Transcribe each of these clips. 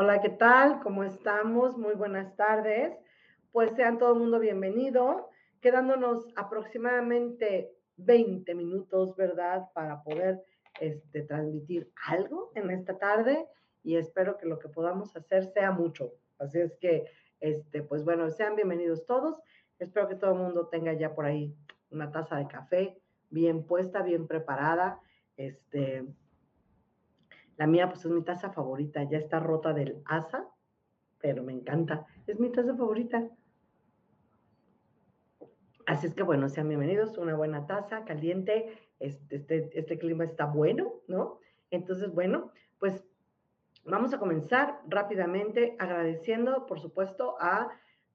Hola, ¿qué tal? ¿Cómo estamos? Muy buenas tardes. Pues sean todo el mundo bienvenido, quedándonos aproximadamente 20 minutos, ¿verdad? Para poder este, transmitir algo en esta tarde y espero que lo que podamos hacer sea mucho. Así es que, este, pues bueno, sean bienvenidos todos. Espero que todo el mundo tenga ya por ahí una taza de café bien puesta, bien preparada. Este, la mía, pues es mi taza favorita, ya está rota del asa, pero me encanta. Es mi taza favorita. Así es que bueno, sean bienvenidos, una buena taza caliente, este, este, este, clima está bueno, ¿no? Entonces, bueno, pues vamos a comenzar rápidamente agradeciendo, por supuesto, a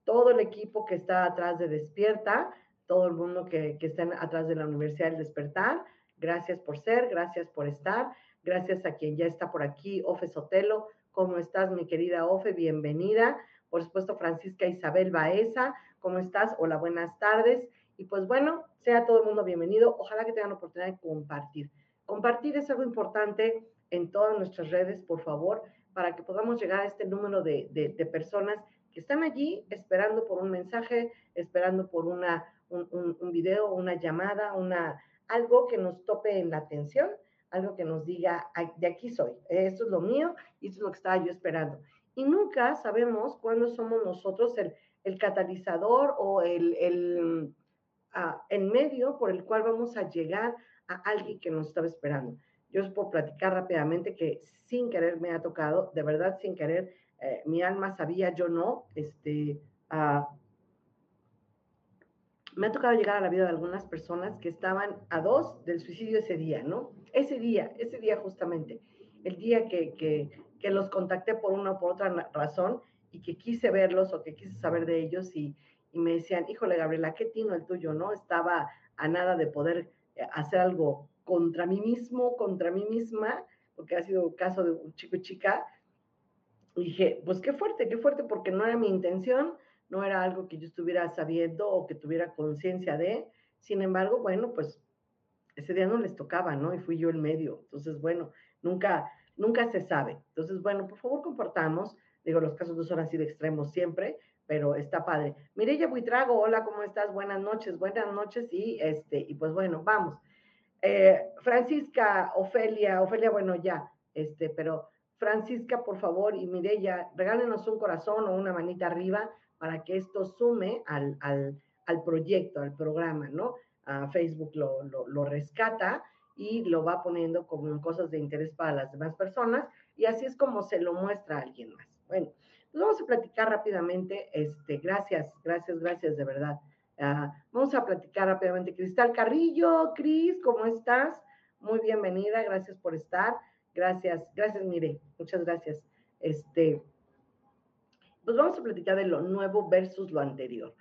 todo el equipo que está atrás de Despierta, todo el mundo que, que está atrás de la Universidad del Despertar. Gracias por ser, gracias por estar. Gracias a quien ya está por aquí, Ofe Sotelo. ¿Cómo estás, mi querida Ofe? Bienvenida. Por supuesto, Francisca Isabel Baeza. ¿Cómo estás? Hola, buenas tardes. Y pues bueno, sea todo el mundo bienvenido. Ojalá que tengan oportunidad de compartir. Compartir es algo importante en todas nuestras redes, por favor, para que podamos llegar a este número de, personas que están allí esperando por un mensaje, esperando por una, un, un, un video, una llamada, una, algo que nos tope en la atención algo que nos diga, de aquí soy, esto es lo mío y esto es lo que estaba yo esperando. Y nunca sabemos cuándo somos nosotros el, el catalizador o el, el, ah, el, medio por el cual vamos a llegar a alguien que nos estaba esperando. Yo os puedo platicar rápidamente que sin querer me ha tocado, de verdad sin querer, eh, mi alma sabía, yo no, este, uh, me ha tocado llegar a la vida de algunas personas que estaban a dos del suicidio ese día, ¿no? Ese día, ese día justamente, el día que, que, los contacté por una o por otra razón y que quise verlos o que quise saber de ellos y, me decían, híjole, Gabriela, qué tino el tuyo, ¿no? Estaba a nada de poder eh, hacer algo contra mí mismo, contra mí misma, porque ha sido caso de un chico y chica. Dije, pues qué fuerte, qué fuerte, porque no era mi intención, no era algo que yo estuviera sabiendo o que tuviera conciencia de. Sin embargo, bueno, pues ese día no les tocaba, ¿no? Y fui yo el medio. Entonces, bueno, nunca, nunca se sabe. Entonces, bueno, por favor, comportamos. Digo, los casos no son así de extremos siempre, pero está padre. Mireya Buitrago, hola, ¿cómo estás? Buenas noches, buenas noches. Y este, y pues bueno, vamos. Eh, Francisca, Ofelia, Ofelia, bueno, ya, este, pero Francisca, por favor, y Mireya, regálenos un corazón o una manita arriba para que esto sume al, al, proyecto, al programa, ¿no? Facebook lo, rescata y lo va poniendo como cosas de interés para las demás personas y así es como se lo muestra a alguien más. Bueno, Pues vamos a platicar rápidamente, este, gracias, gracias, gracias de verdad. Ah, vamos a platicar rápidamente. Cristal Carrillo, Cris, ¿cómo estás? Muy bienvenida, gracias por estar. Gracias, gracias, Mire, muchas gracias. Este, pues vamos a platicar de lo nuevo versus lo anterior.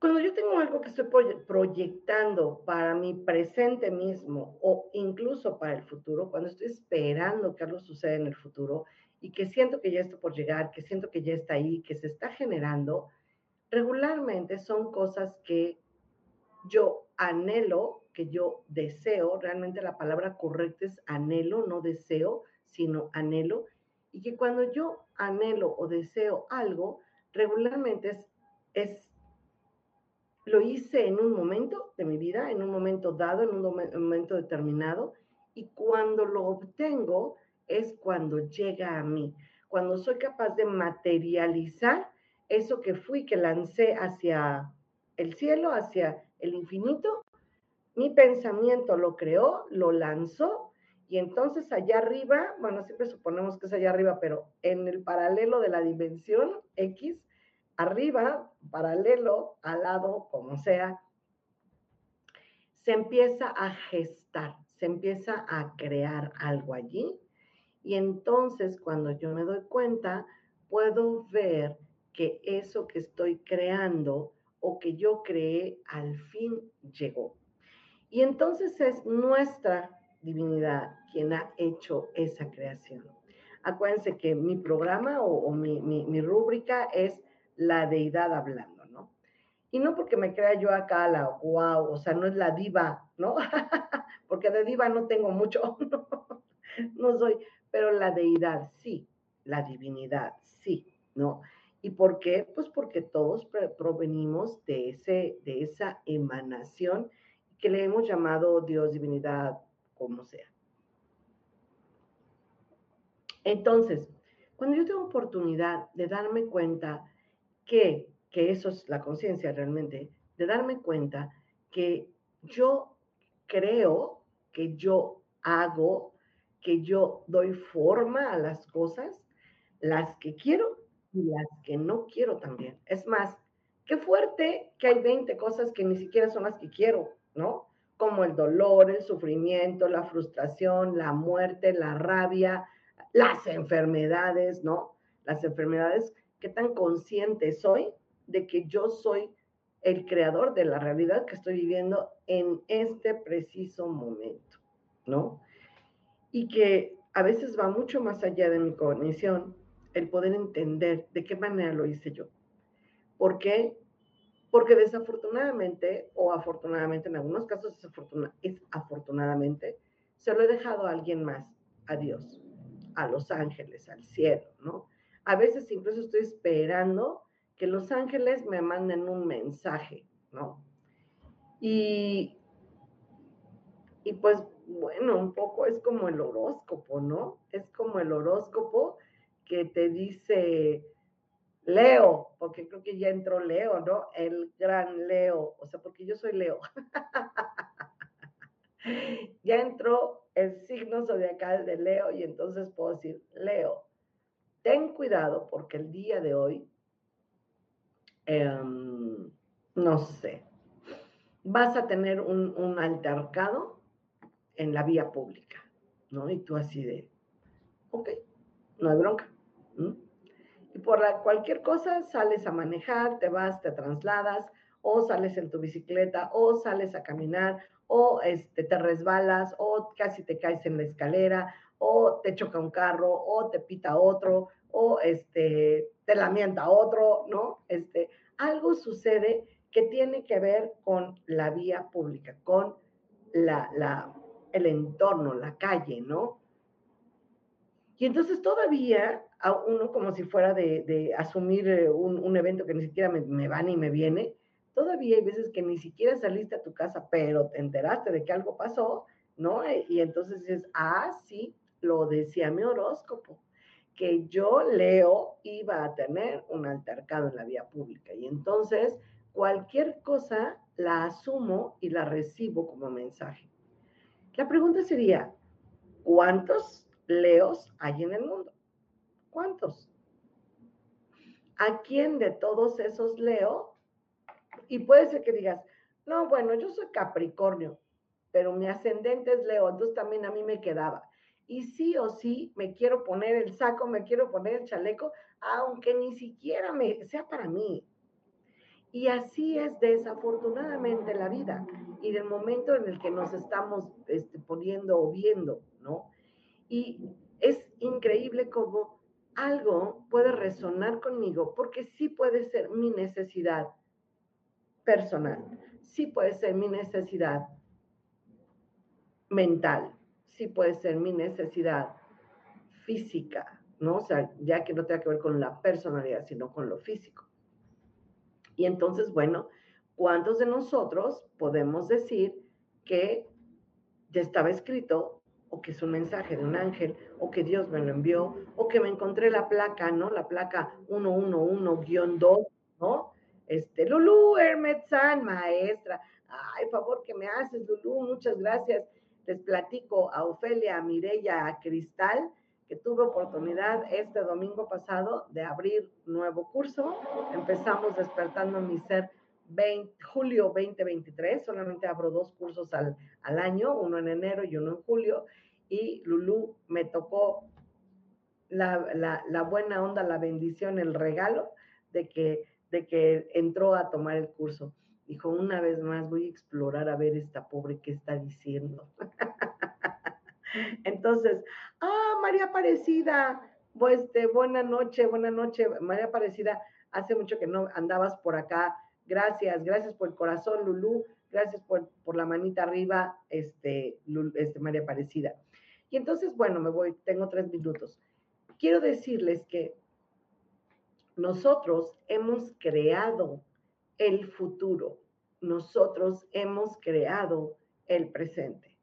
Cuando yo tengo algo que estoy proyectando para mi presente mismo o incluso para el futuro, cuando estoy esperando que algo suceda en el futuro y que siento que ya está por llegar, que siento que ya está ahí, que se está generando, regularmente son cosas que yo anhelo, que yo deseo, realmente la palabra correcta es anhelo, no deseo, sino anhelo, y que cuando yo anhelo o deseo algo, regularmente es, es lo hice en un momento de mi vida, en un momento dado, en un momento determinado, y cuando lo obtengo es cuando llega a mí, cuando soy capaz de materializar eso que fui, que lancé hacia el cielo, hacia el infinito, mi pensamiento lo creó, lo lanzó, y entonces allá arriba, bueno, siempre suponemos que es allá arriba, pero en el paralelo de la dimensión X, arriba, paralelo, al lado, como sea, se empieza a gestar, se empieza a crear algo allí. Y entonces cuando yo me doy cuenta, puedo ver que eso que estoy creando o que yo creé al fin llegó. Y entonces es nuestra divinidad quien ha hecho esa creación. Acuérdense que mi programa o, mi, mi rúbrica es la deidad hablando, ¿no? Y no porque me crea yo acá la wow, o sea, no es la diva, ¿no? porque de diva no tengo mucho, no, soy, pero la deidad sí, la divinidad sí, ¿no? ¿Y por qué? Pues porque todos provenimos de, ese, de esa emanación que le hemos llamado Dios, divinidad, como sea. Entonces, cuando yo tengo oportunidad de darme cuenta que, eso es la conciencia realmente, de darme cuenta que yo creo, que yo hago, que yo doy forma a las cosas, las que quiero y las que no quiero también. Es más, qué fuerte que hay 20 cosas que ni siquiera son las que quiero, ¿no? Como el dolor, el sufrimiento, la frustración, la muerte, la rabia, las enfermedades, ¿no? Las enfermedades qué tan consciente soy de que yo soy el creador de la realidad que estoy viviendo en este preciso momento, ¿no? Y que a veces va mucho más allá de mi cognición el poder entender de qué manera lo hice yo. ¿Por qué? Porque desafortunadamente, o afortunadamente, en algunos casos es afortunadamente, se lo he dejado a alguien más, a Dios, a los ángeles, al cielo, ¿no? A veces incluso estoy esperando que los ángeles me manden un mensaje, ¿no? Y, y pues bueno, un poco es como el horóscopo, ¿no? Es como el horóscopo que te dice Leo, porque creo que ya entró Leo, ¿no? El gran Leo, o sea, porque yo soy Leo. ya entró el signo zodiacal de Leo y entonces puedo decir, Leo, ten cuidado porque el día de hoy, em, no sé, vas a tener un, altercado en la vía pública, ¿no? Y tú así de, ok, no hay bronca. Y por la, cualquier cosa sales a manejar, te vas, te trasladas, o sales en tu bicicleta, o sales a caminar, o este, te resbalas, o casi te caes en la escalera, o te choca un carro, o te pita otro, o este, te lamenta otro, ¿no? Este, algo sucede que tiene que ver con la vía pública, con la, la, el entorno, la calle, ¿no? Y entonces todavía a uno como si fuera de, de asumir eh, un, un, evento que ni siquiera me, me va ni me viene, todavía hay veces que ni siquiera saliste a tu casa, pero te enteraste de que algo pasó, ¿no? Y entonces dices, ah, sí, lo decía mi horóscopo, que yo, Leo, iba a tener un altercado en la vía pública. Y entonces cualquier cosa la asumo y la recibo como mensaje. La pregunta sería, ¿cuántos Leos hay en el mundo? ¿Cuántos? ¿A quién de todos esos leo? Y puede ser que digas, no, bueno, yo soy Capricornio, pero mi ascendente es Leo, entonces también a mí me quedaba. Y sí o sí me quiero poner el saco, me quiero poner el chaleco, aunque ni siquiera me sea para mí. Y así es desafortunadamente la vida y del momento en el que nos estamos este, poniendo o viendo, ¿no? Y es increíble cómo algo puede resonar conmigo porque sí puede ser mi necesidad personal, sí puede ser mi necesidad mental, puede ser mi necesidad física, ¿no? O sea, ya que no tenga que ver con la personalidad, sino con lo físico. Y entonces, bueno, ¿cuántos de nosotros podemos decir que ya estaba escrito o que es un mensaje de un ángel o que Dios me lo envió o que me encontré la placa, ¿no? La placa 111-2, ¿no? Este, Lulú Hermetzán, maestra. Ay, favor que me haces, Lulú, muchas gracias. Les platico a Ofelia, a Mireya, a Cristal, que tuve oportunidad este domingo pasado de abrir nuevo curso. Empezamos despertando mi ser 20, julio 2023, solamente abro dos cursos al, al, año, uno en enero y uno en julio, y Lulú me tocó la, la, la, buena onda, la bendición, el regalo de que, de que entró a tomar el curso. Dijo, una vez más voy a explorar a ver esta pobre qué está diciendo. Entonces, ah, María Aparecida, pues, este, buena noche, buena noche, María Aparecida, hace mucho que no andabas por acá, gracias, gracias por el corazón, Lulú, gracias por, por la manita arriba, este, este, María Aparecida. Y entonces, bueno, me voy, tengo tres minutos. Quiero decirles que nosotros hemos creado el futuro, nosotros hemos creado el presente.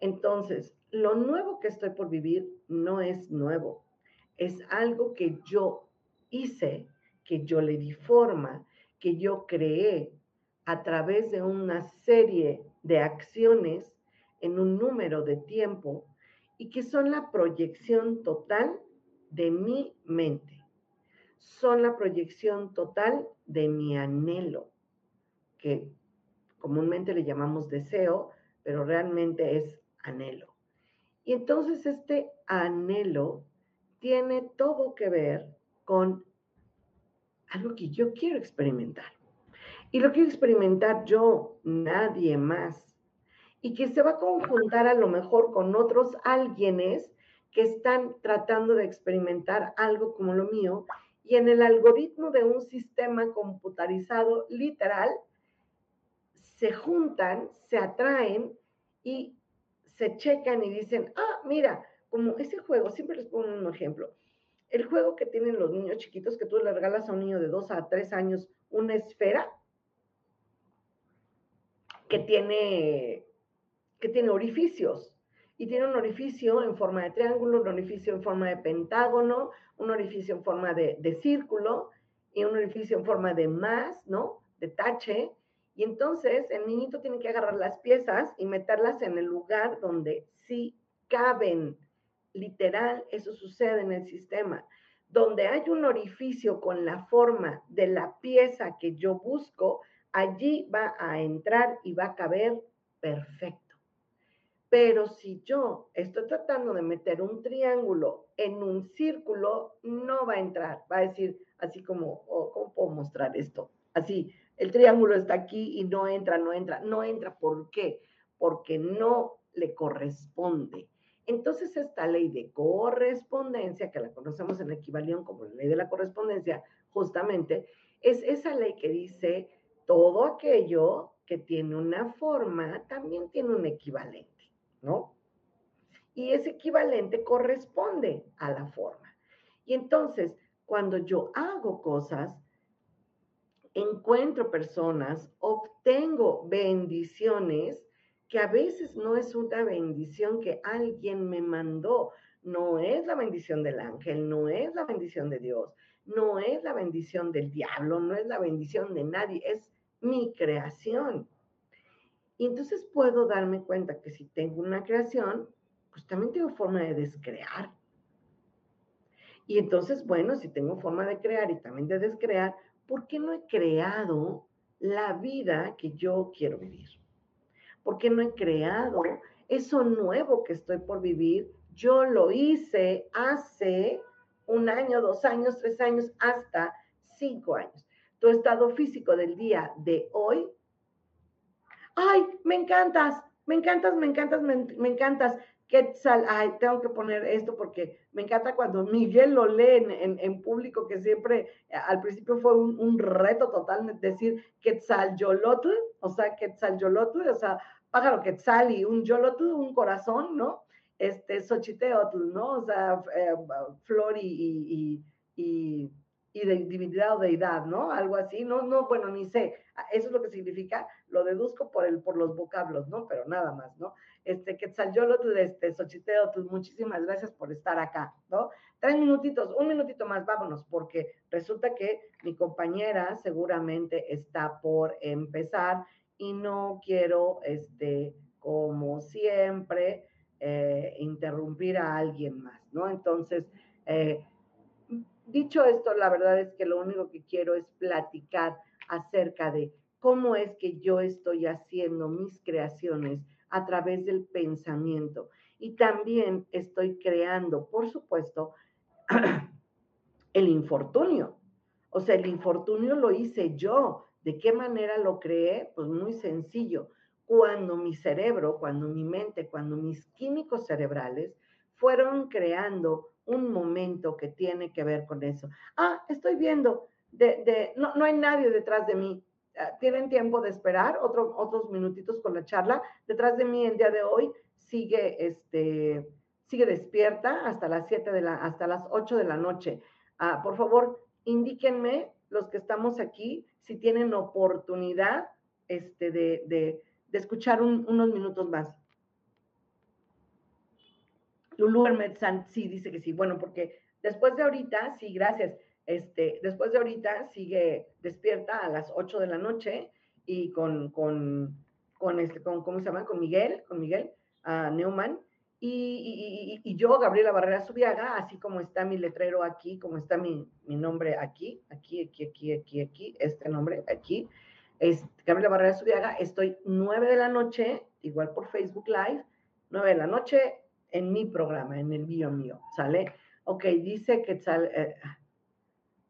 Entonces, lo nuevo que estoy por vivir no es nuevo, es algo que yo hice, que yo le di forma, que yo creé a través de una serie de acciones en un número de tiempo y que son la proyección total de mi mente. Son la proyección total de mi anhelo, que comúnmente le llamamos deseo, pero realmente es anhelo. Y entonces este anhelo tiene todo que ver con algo que yo quiero experimentar. Y lo quiero experimentar yo, nadie más. Y que se va a conjuntar a lo mejor con otros alguienes que están tratando de experimentar algo como lo mío. Y en el algoritmo de un sistema computarizado literal, se juntan, se atraen y se checan y dicen, ah, mira, como ese juego, siempre les pongo un ejemplo, el juego que tienen los niños chiquitos, que tú le regalas a un niño de 2 a 3 años una esfera que tiene, que tiene orificios, y tiene un orificio en forma de triángulo, un orificio en forma de pentágono, un orificio en forma de, de círculo y un orificio en forma de más, ¿no? De tache, y entonces el niñito tiene que agarrar las piezas y meterlas en el lugar donde sí caben. Literal, eso sucede en el sistema. Donde hay un orificio con la forma de la pieza que yo busco, allí va a entrar y va a caber perfecto. Pero si yo estoy tratando de meter un triángulo en un círculo, no va a entrar. Va a decir, así como, oh, ¿cómo puedo mostrar esto? Así, el triángulo está aquí y no entra, no entra, no entra. ¿Por qué? Porque no le corresponde. Entonces, esta ley de correspondencia, que la conocemos en equivalión como la ley de la correspondencia, justamente, es esa ley que dice todo aquello que tiene una forma también tiene un equivalente, ¿no? Y ese equivalente corresponde a la forma. Y entonces, cuando yo hago cosas, encuentro personas, obtengo bendiciones que a veces no es una bendición que alguien me mandó, no es la bendición del ángel, no es la bendición de Dios, no es la bendición del diablo, no es la bendición de nadie, es mi creación. Y entonces puedo darme cuenta que si tengo una creación, pues también tengo forma de descrear. Y entonces, bueno, si tengo forma de crear y también de descrear, ¿por qué no he creado la vida que yo quiero vivir? ¿Por qué no he creado eso nuevo que estoy por vivir? Yo lo hice hace un año, dos años, tres años, hasta cinco años. Tu estado físico del día de hoy. Ay, me encantas, me encantas, me encantas, me, encantas. Quetzal, ay, tengo que poner esto porque me encanta cuando Miguel lo lee en, público, que siempre al principio fue un, reto total decir Quetzal Yolotl, o sea, Quetzal Yolotl, o sea, pájaro Quetzal y un Yolotl, un corazón, ¿no? Este, Xochiteotl, ¿no? O sea, eh, flor y, y de divinidad o deidad, ¿no? Algo así, no, no, bueno, ni sé, eso es lo que significa, lo deduzco por, el, por los vocablos, ¿no? Pero nada más, ¿no? Este, Quetzalcóatl, este, Xochiteotl, muchísimas gracias por estar acá, ¿no? Tres minutitos, un minutito más, vámonos, porque resulta que mi compañera seguramente está por empezar y no quiero, este, como siempre, eh, interrumpir a alguien más, ¿no? Entonces, eh, dicho esto, la verdad es que lo único que quiero es platicar acerca de cómo es que yo estoy haciendo mis creaciones a través del pensamiento. Y también estoy creando, por supuesto, el infortunio. O sea, el infortunio lo hice yo. ¿De qué manera lo creé? Pues muy sencillo. Cuando mi cerebro, cuando mi mente, cuando mis químicos cerebrales fueron creando un momento que tiene que ver con eso. Ah, estoy viendo, de, no, no hay nadie detrás de mí. Ah, tienen tiempo de esperar otro, otros minutitos con la charla. Detrás de mí el día de hoy sigue, este, sigue despierta hasta las 7 de la, hasta las 8 de la noche. Ah, por favor, indíquenme los que estamos aquí si tienen oportunidad este, de, de, de escuchar unos minutos más. Lulu Hermetzan sí dice que sí. Bueno, porque después de ahorita, sí, gracias. Este, después de ahorita sigue despierta a las 8 de la noche y con, con, con este, con, ¿cómo se llama? Con Miguel, con Miguel uh, Neumann. Y, y, y, yo, Gabriela Barrera Subiaga, así como está mi letrero aquí, como está mi, mi nombre aquí, aquí, aquí, aquí, aquí, aquí, este nombre aquí, es Gabriela Barrera Subiaga, estoy 9 de la noche, igual por Facebook Live, 9 de la noche en mi programa, en el mío mío, ¿sale? Ok, dice que sale, eh,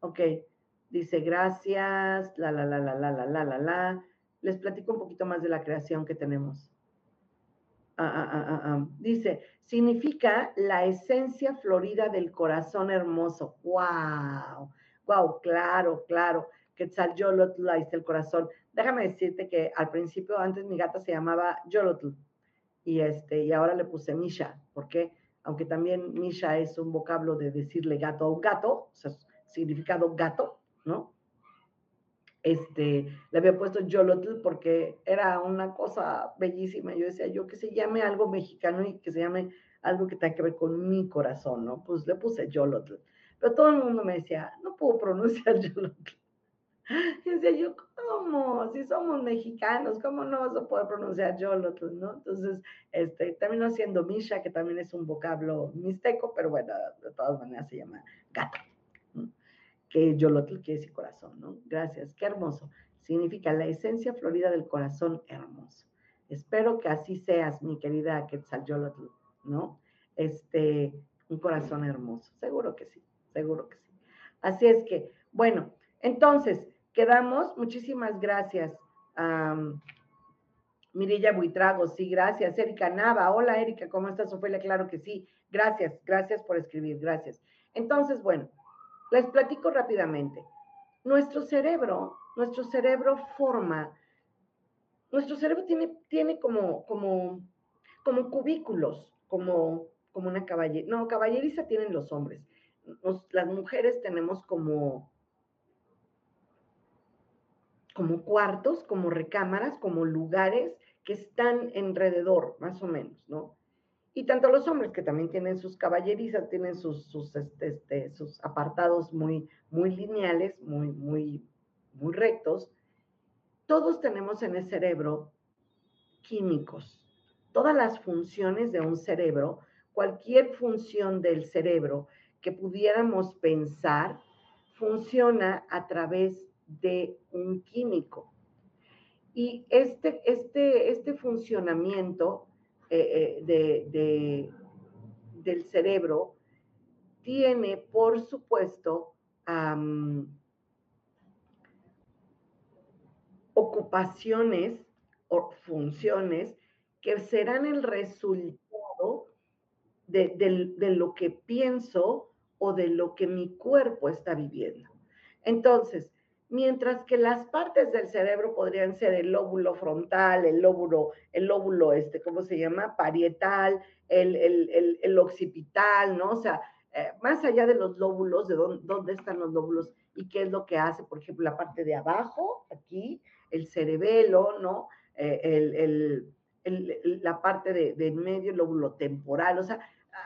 Ok, dice gracias, la, la, la, la, la, la, la, la, la. Les platico un poquito más de la creación que tenemos. Ah, ah, ah, ah, ah. Dice, significa la esencia florida del corazón hermoso. ¡Wow! ¡Wow! Claro, claro. Quetzalcóatl, ahí está el corazón. Déjame decirte que al principio, antes mi gata se llamaba Yolotl. Y, este, y ahora le puse Misha. ¿Por qué? Aunque también Misha es un vocablo de decirle gato a un gato. O sea, significado gato, ¿no? Este, le había puesto Yolotl porque era una cosa bellísima. Yo decía, yo que se llame algo mexicano y que se llame algo que tenga que ver con mi corazón, ¿no? Pues le puse Yolotl. Pero todo el mundo me decía, no puedo pronunciar Yolotl. Y decía yo, ¿cómo? Si somos mexicanos, ¿cómo no vas a poder pronunciar Yolotl, no? Entonces, este, terminó siendo Misha, que también es un vocablo mixteco, pero bueno, de todas maneras se llama gato que Yolotl quiere decir corazón, ¿no? Gracias, qué hermoso. Significa la esencia florida del corazón hermoso. Espero que así seas, mi querida Quetzalcóatl, ¿no? Este, un corazón hermoso. Seguro que sí, seguro que sí. Así es que, bueno, entonces, quedamos. Muchísimas gracias. Um, Mirilla Buitrago, sí, gracias. Erika Nava, hola Erika, ¿cómo estás, Ofelia? Claro que sí. Gracias, gracias por escribir, gracias. Entonces, bueno, les platico rápidamente. Nuestro cerebro, nuestro cerebro forma, nuestro cerebro tiene, tiene como, como, como cubículos, como, como una caballeriza. No, caballeriza tienen los hombres. las mujeres tenemos como, como cuartos, como recámaras, como lugares que están alrededor, más o menos, ¿no? Y tanto los hombres que también tienen sus caballerizas, tienen sus, este, este, sus apartados muy, muy lineales, muy, muy, muy rectos, todos tenemos en el cerebro químicos. Todas las funciones de un cerebro, cualquier función del cerebro que pudiéramos pensar funciona a través de un químico. Y este, este, este funcionamiento eh, eh, del cerebro tiene, por supuesto, ocupaciones o funciones que serán el resultado de, lo que pienso o de lo que mi cuerpo está viviendo. Entonces, mientras que las partes del cerebro podrían ser el lóbulo frontal, el lóbulo, el lóbulo, este, ¿cómo se llama? Parietal, el, el, occipital, ¿no? O sea, eh, más allá de los lóbulos, de dónde, están los lóbulos y qué es lo que hace, por ejemplo, la parte de abajo, aquí, el cerebelo, ¿no? Eh, el, la parte de, de medio, el lóbulo temporal, o sea,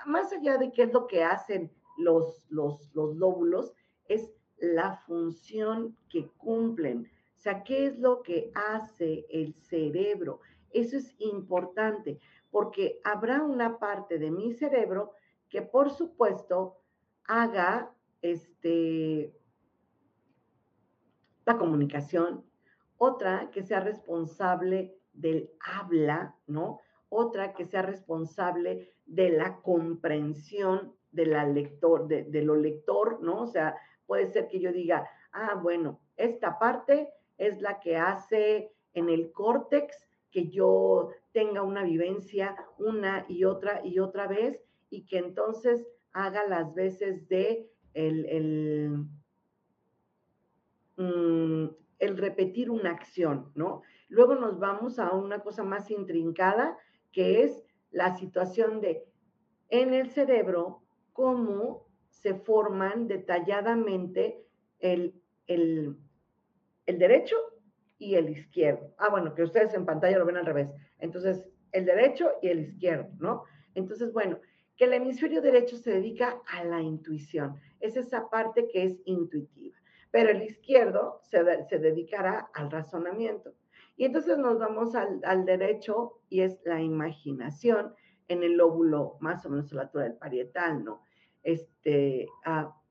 más allá de qué es lo que hacen los, los, los lóbulos, es la función que cumplen. O sea, ¿qué es lo que hace el cerebro? Eso es importante, porque habrá una parte de mi cerebro que, por supuesto, haga este, la comunicación, otra que sea responsable del habla, ¿no? Otra que sea responsable de la comprensión de, la lector, de, lo lector, ¿no? O sea, puede ser que yo diga, ah, bueno, esta parte es la que hace en el córtex que yo tenga una vivencia una y otra y otra vez y que entonces haga las veces de el, el, mm, el repetir una acción, ¿no? Luego nos vamos a una cosa más intrincada, que es la situación de en el cerebro, cómo se forman detalladamente el, el, el derecho y el izquierdo. Ah, bueno, que ustedes en pantalla lo ven al revés. Entonces, el derecho y el izquierdo, ¿no? Entonces, bueno, que el hemisferio derecho se dedica a la intuición. Es esa parte que es intuitiva. Pero el izquierdo se, se dedicará al razonamiento. Y entonces nos vamos al, derecho y es la imaginación en el lóbulo más o menos a la altura del parietal, ¿no? Este,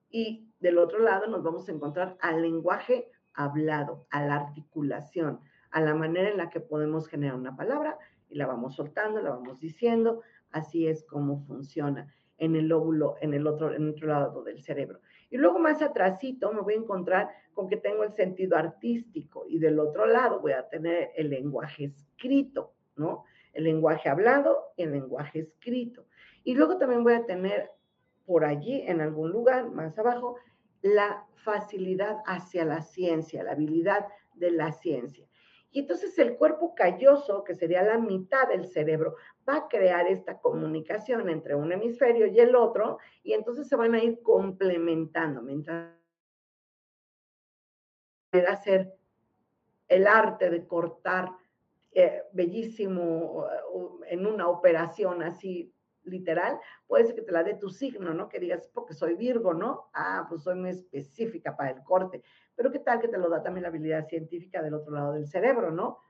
y del otro lado nos vamos a encontrar al lenguaje hablado, a la articulación, a la manera en la que podemos generar una palabra y la vamos soltando, la vamos diciendo, así es como funciona en el lóbulo, en el otro, en otro lado del cerebro. Y luego más atrásito me voy a encontrar con que tengo el sentido artístico y del otro lado voy a tener el lenguaje escrito, ¿no? El lenguaje hablado y el lenguaje escrito. Y luego también voy a tener por allí, en algún lugar más abajo, la facilidad hacia la ciencia, la habilidad de la ciencia. Y entonces el cuerpo calloso, que sería la mitad del cerebro, va a crear esta comunicación entre un hemisferio y el otro, y entonces se van a ir complementando mientras hacer el arte de cortar eh, bellísimo uh, en una operación así literal, puede ser que te la dé tu signo, ¿no? Que digas, porque soy Virgo, ¿no? Ah, pues soy muy específica para el corte. Pero qué tal que te lo da también la habilidad científica del otro lado del cerebro, ¿no?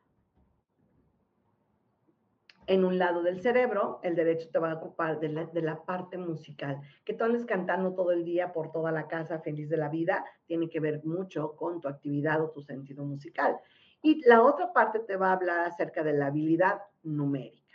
En un lado del cerebro, el derecho te va a ocupar de la, parte musical. Que tú andes cantando todo el día por toda la casa, feliz de la vida, tiene que ver mucho con tu actividad o tu sentido musical. Y la otra parte te va a hablar acerca de la habilidad numérica.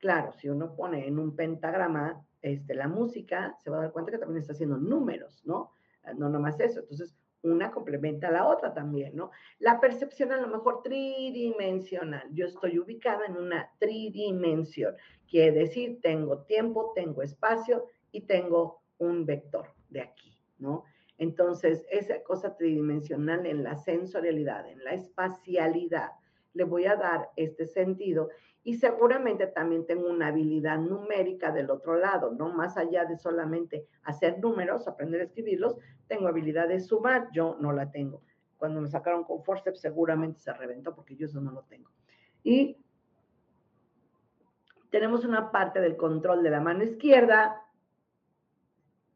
Claro, si uno pone en un pentagrama este, la música, se va a dar cuenta que también está haciendo números, ¿no? No nomás eso. Entonces, una complementa a la otra también, ¿no? La percepción a lo mejor tridimensional. Yo estoy ubicada en una tridimensión. Quiere decir, tengo tiempo, tengo espacio y tengo un vector de aquí, ¿no? Entonces, esa cosa tridimensional en la sensorialidad, en la espacialidad, le voy a dar este sentido y seguramente también tengo una habilidad numérica del otro lado, ¿no? Más allá de solamente hacer números, aprender a escribirlos, tengo habilidad de sumar, yo no la tengo. Cuando me sacaron con forceps seguramente se reventó porque yo eso no lo tengo. Y tenemos una parte del control de la mano izquierda.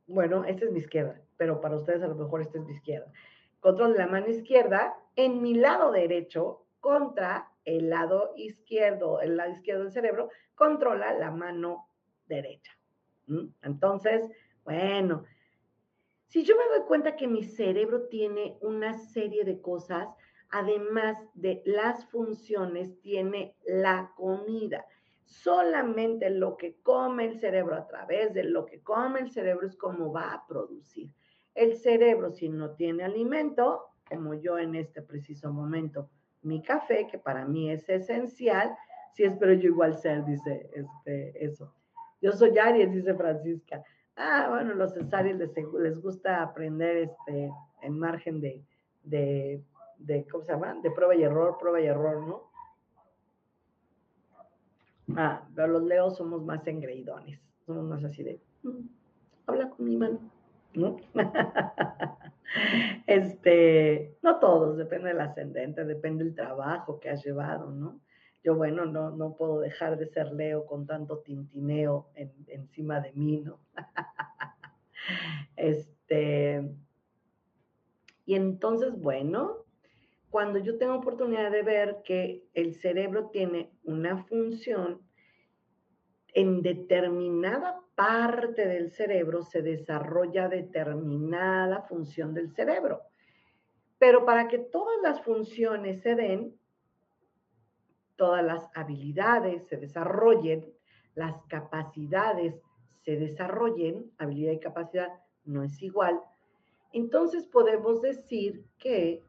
Bueno, esta es mi izquierda, pero para ustedes a lo mejor esta es mi izquierda. Control de la mano izquierda en mi lado derecho contra el lado izquierdo, el lado izquierdo del cerebro, controla la mano derecha. Entonces, bueno, Si yo me doy cuenta que mi cerebro tiene una serie de cosas, además de las funciones, tiene la comida. Solamente lo que come el cerebro a través de lo que come el cerebro es como va a producir. El cerebro, si no tiene alimento, como yo en este preciso momento, mi café, que para mí es esencial, si espero yo igual ser, dice este, eso. Yo soy Aries, dice Francisca. Ah, bueno, los cesáreos les, les gusta aprender este, en margen de, de, de, ¿cómo se llama? De prueba y error, prueba y error, ¿no? Ah, pero los leos somos más engreidones, somos más así de, mm, habla con mi mano, ¿no? este, no todos, depende del ascendente, depende del trabajo que has llevado, ¿no? Yo, bueno, no, no puedo dejar de ser Leo con tanto tintineo encima de mí, ¿no? este, y entonces, bueno, cuando yo tengo oportunidad de ver que el cerebro tiene una función, en determinada parte del cerebro se desarrolla determinada función del cerebro. Pero para que todas las funciones se den, todas las habilidades se desarrollen, las capacidades se desarrollen, habilidad y capacidad no es igual, entonces podemos decir que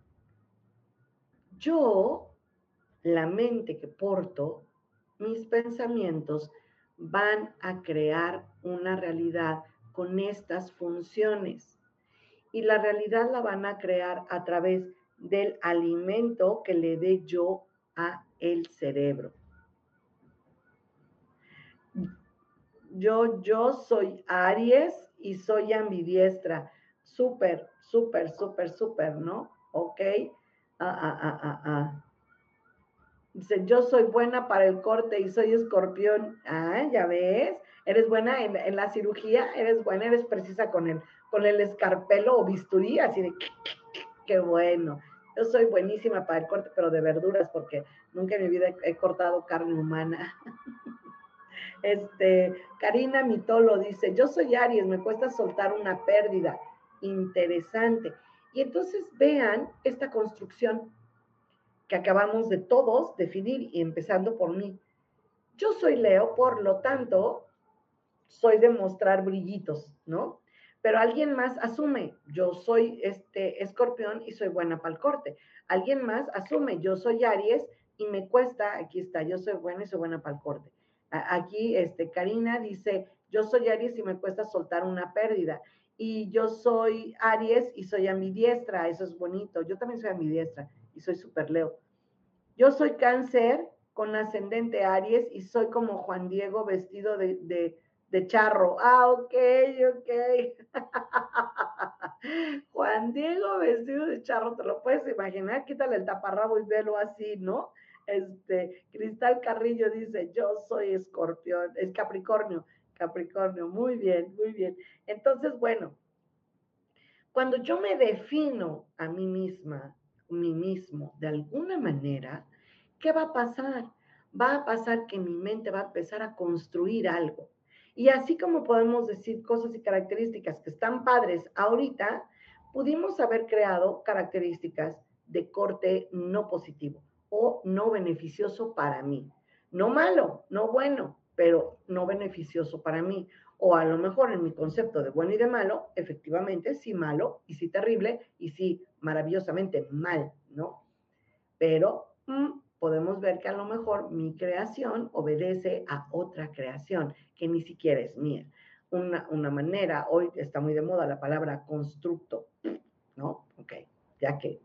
yo, la mente que porto, mis pensamientos van a crear una realidad con estas funciones. Y la realidad la van a crear a través del alimento que le dé yo a el cerebro. Yo, yo soy Aries y soy ambidiestra. Súper, súper, súper, súper, ¿no? Ok. Ah, ah, ah, ah, ah. Dice, yo soy buena para el corte y soy escorpión. Ah, ya ves. Eres buena en, la cirugía, eres buena, eres precisa con el, con el escarpelo o bisturí, así de, qué bueno. Yo soy buenísima para el corte, pero de verduras, porque nunca en mi vida he, cortado carne humana. este, Karina Mitolo dice, yo soy Aries, me cuesta soltar una pérdida. Interesante. Y entonces vean esta construcción que acabamos de todos definir y empezando por mí. Yo soy Leo, por lo tanto, soy de mostrar brillitos, ¿no? pero alguien más asume, yo soy este escorpión y soy buena para el corte. Alguien más asume, yo soy Aries y me cuesta, aquí está, yo soy buena y soy buena para el corte. Aquí, este, Karina dice, yo soy Aries y me cuesta soltar una pérdida. Y yo soy Aries y soy ambidiestra, eso es bonito. Yo también soy ambidiestra y soy super Leo. Yo soy cáncer con ascendente Aries y soy como Juan Diego vestido de, de charro. Ah, ok, ok. Juan Diego vestido de charro, te lo puedes imaginar, quítale el taparrabo y velo así, ¿no? Este, Cristal Carrillo dice, yo soy escorpión, es Capricornio, Capricornio, muy bien, muy bien. Entonces, bueno, cuando yo me defino a mí misma, mí mismo, de alguna manera, ¿qué va a pasar? Va a pasar que mi mente va a empezar a construir algo y así como podemos decir cosas y características que están padres ahorita, pudimos haber creado características de corte no positivo o no beneficioso para mí. No malo, no bueno, pero no beneficioso para mí. O a lo mejor en mi concepto de bueno y de malo, efectivamente, sí malo y sí terrible y sí maravillosamente mal, ¿no? Pero mm, podemos ver que a lo mejor mi creación obedece a otra creación que ni siquiera es mía. Una, una manera, hoy está muy de moda la palabra constructo, ¿no? Ok, ya que...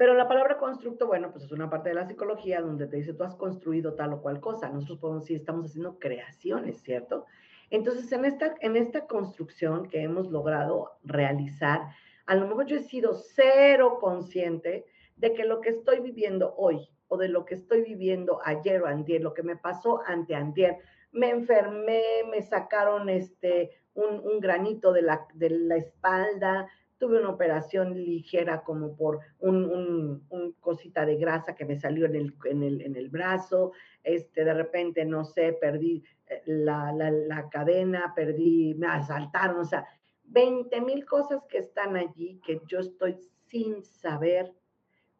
Pero la palabra constructo, bueno, pues es una parte de la psicología donde te dice, tú has construido tal o cual cosa. Nosotros podemos decir, estamos haciendo creaciones, ¿cierto? Entonces, en esta, en esta construcción que hemos logrado realizar, a lo mejor yo he sido cero consciente de que lo que estoy viviendo hoy o de lo que estoy viviendo ayer o antier, lo que me pasó ante antier, me enfermé, me sacaron este, un, granito de la, de la, espalda, tuve una operación ligera como por un, un, cosita de grasa que me salió en el, en el, en el brazo, este, de repente, no sé, perdí eh, la, la, cadena, perdí, me asaltaron, o sea, 20 mil cosas que están allí que yo estoy sin saber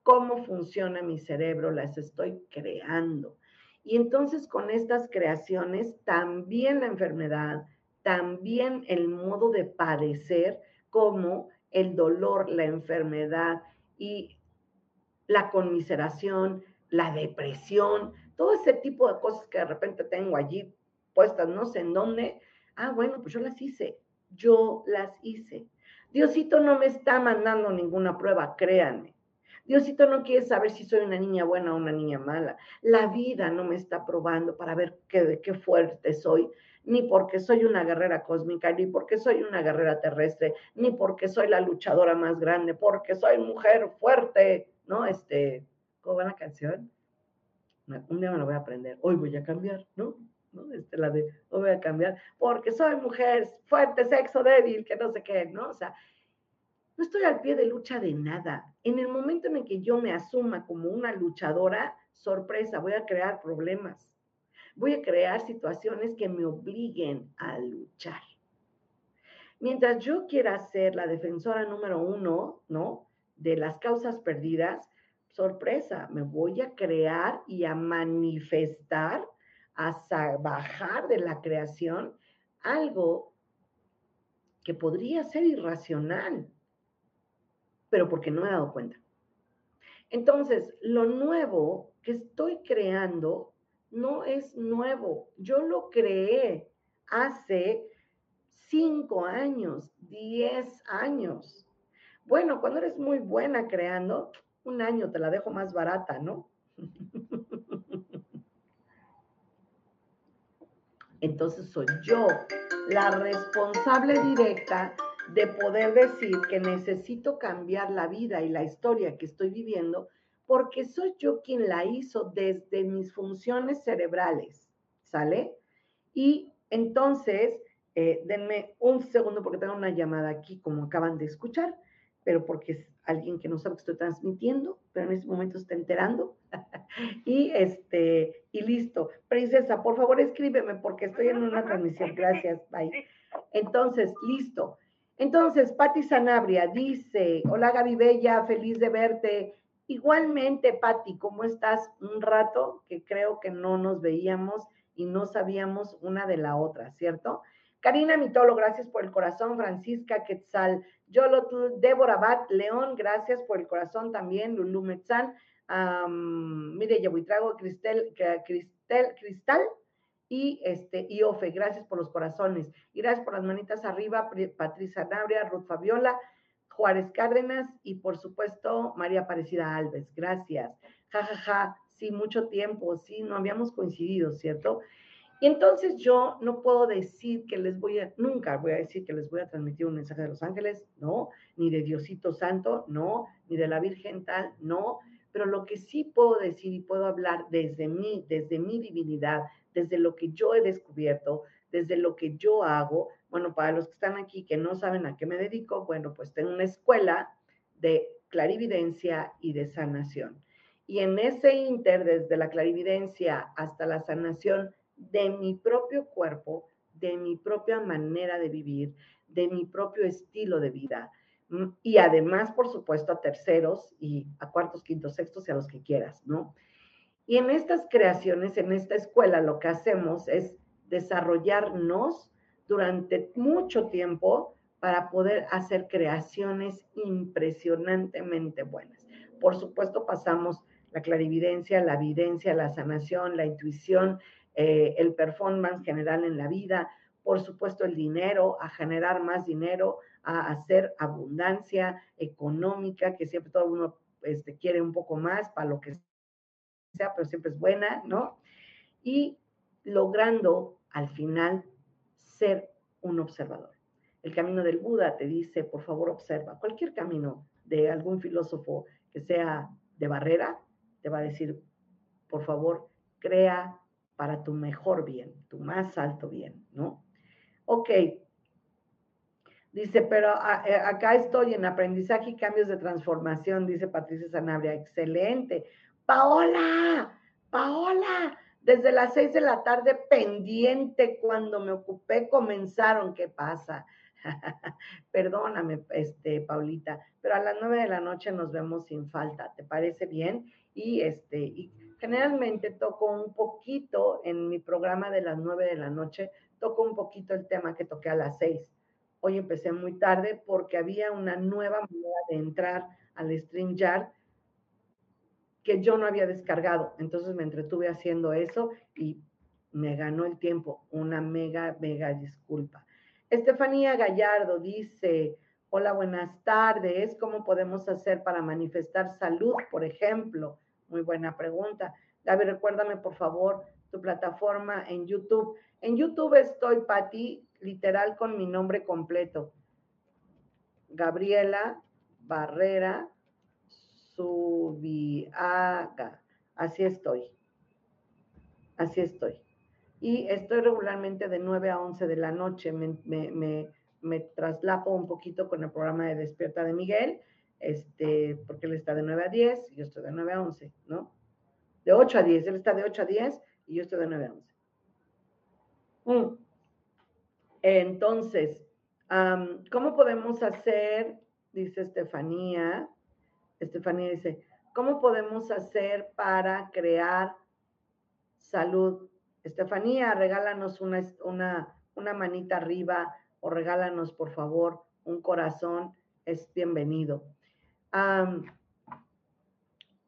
cómo funciona mi cerebro, las estoy creando. Y entonces con estas creaciones, también la enfermedad, también el modo de padecer, como el dolor, la enfermedad y la conmiseración, la depresión, todo ese tipo de cosas que de repente tengo allí puestas, no sé en dónde. Ah, bueno, pues yo las hice, yo las hice. Diosito no me está mandando ninguna prueba, créanme. Diosito no quiere saber si soy una niña buena o una niña mala. La vida no me está probando para ver qué, qué fuerte soy, ni porque soy una guerrera cósmica, ni porque soy una guerrera terrestre, ni porque soy la luchadora más grande, porque soy mujer fuerte, ¿no? Este, ¿cómo va la canción? Un día me lo voy a aprender, hoy voy a cambiar, ¿no? ¿no? Este, la de, hoy voy a cambiar, porque soy mujer fuerte, sexo débil, que no sé qué, ¿no? O sea, no estoy al pie de lucha de nada. En el momento en el que yo me asuma como una luchadora, sorpresa, voy a crear problemas. Voy a crear situaciones que me obliguen a luchar. Mientras yo quiera ser la defensora número uno, ¿no? De las causas perdidas, sorpresa, me voy a crear y a manifestar, a bajar de la creación algo que podría ser irracional, pero porque no me he dado cuenta. Entonces, lo nuevo que estoy creando no es nuevo. Yo lo creé hace cinco años, diez años. Bueno, cuando eres muy buena creando, un año te la dejo más barata, ¿no? Entonces soy yo la responsable directa de poder decir que necesito cambiar la vida y la historia que estoy viviendo porque soy yo quien la hizo desde mis funciones cerebrales, ¿sale? Y entonces, eh, denme un segundo porque tengo una llamada aquí, como acaban de escuchar, pero porque es alguien que no sabe que estoy transmitiendo, pero en este momento está enterando. y este, y listo. Princesa, por favor, escríbeme porque estoy en una transmisión. Gracias, bye. Entonces, listo. Entonces, Patti Sanabria dice, hola Gaby Bella, feliz de verte. Igualmente, Patti, ¿cómo estás? Un rato que creo que no nos veíamos y no sabíamos una de la otra, ¿cierto? Karina Mitolo, gracias por el corazón. Francisca Quetzal, Yolotl, Débora Bat, León, gracias por el corazón también. Lulu Metzán, mire, Yabuitrago, Cristel, Cristel, Cristal, y este, Iofe, gracias por los corazones. Y gracias por las manitas arriba, Patricia Nabria, Ruth Fabiola, Juárez Cárdenas y por supuesto María Aparecida Alves. Gracias. Ja, ja, ja. Sí, mucho tiempo, sí, no habíamos coincidido, ¿cierto? Y entonces yo no puedo decir que les voy a, nunca voy a decir que les voy a transmitir un mensaje de los ángeles, no, ni de Diosito Santo, no, ni de la Virgen tal, no, pero lo que sí puedo decir y puedo hablar desde mí, desde mi divinidad, desde lo que yo he descubierto, desde lo que yo hago. Bueno, para los que están aquí que no saben a qué me dedico, bueno, pues tengo una escuela de clarividencia y de sanación. Y en ese inter, desde la clarividencia hasta la sanación de mi propio cuerpo, de mi propia manera de vivir, de mi propio estilo de vida, mm, y además, por supuesto, a terceros y a cuartos, quintos, sextos y a los que quieras, ¿no? Y en estas creaciones, en esta escuela, lo que hacemos es desarrollarnos durante mucho tiempo para poder hacer creaciones impresionantemente buenas. Por supuesto, pasamos la clarividencia, la evidencia, la sanación, la intuición, eh, el performance general en la vida, por supuesto el dinero, a generar más dinero, a hacer abundancia económica, que siempre todo uno este, quiere un poco más para lo que sea, pero siempre es buena, ¿no? Y logrando al final ser un observador. El camino del Buda te dice, por favor, observa. Cualquier camino de algún filósofo que sea de barrera, te va a decir, por favor, crea para tu mejor bien, tu más alto bien, ¿no? Ok. Dice, pero eh, acá estoy en aprendizaje y cambios de transformación, dice Patricia Sanabria. Excelente. Paola, Paola, Desde las seis de la tarde pendiente cuando me ocupé comenzaron. ¿Qué pasa? Perdóname, este, Paulita, pero a las nueve de la noche nos vemos sin falta. ¿Te parece bien? Y este, y generalmente toco un poquito en mi programa de las nueve de la noche, toco un poquito el tema que toqué a las seis. Hoy empecé muy tarde porque había una nueva manera de entrar al StreamYard que yo no había descargado. Entonces me entretuve haciendo eso y me ganó el tiempo. Una mega, mega disculpa. Estefanía Gallardo dice, hola, buenas tardes. ¿Cómo podemos hacer para manifestar salud, por ejemplo? Muy buena pregunta. Gaby, recuérdame, por favor, tu plataforma en YouTube. En YouTube estoy, Pati, literal con mi nombre completo. Gabriela Barrera Subiaga. Así estoy. Así estoy. Y estoy regularmente de 9 a 11 de la noche. Me, me, traslapo un poquito con el programa de Despierta de Miguel, este, porque él está de 9 a 10 y yo estoy de 9 a 11, ¿no? De 8 a 10. Él está de 8 a 10 y yo estoy de 9 a 11. Mm. Entonces, ¿cómo podemos hacer? Dice Estefanía. Estefanía dice, ¿cómo podemos hacer para crear salud? Estefanía, regálanos una, una, una manita arriba o regálanos, por favor, un corazón. Es bienvenido.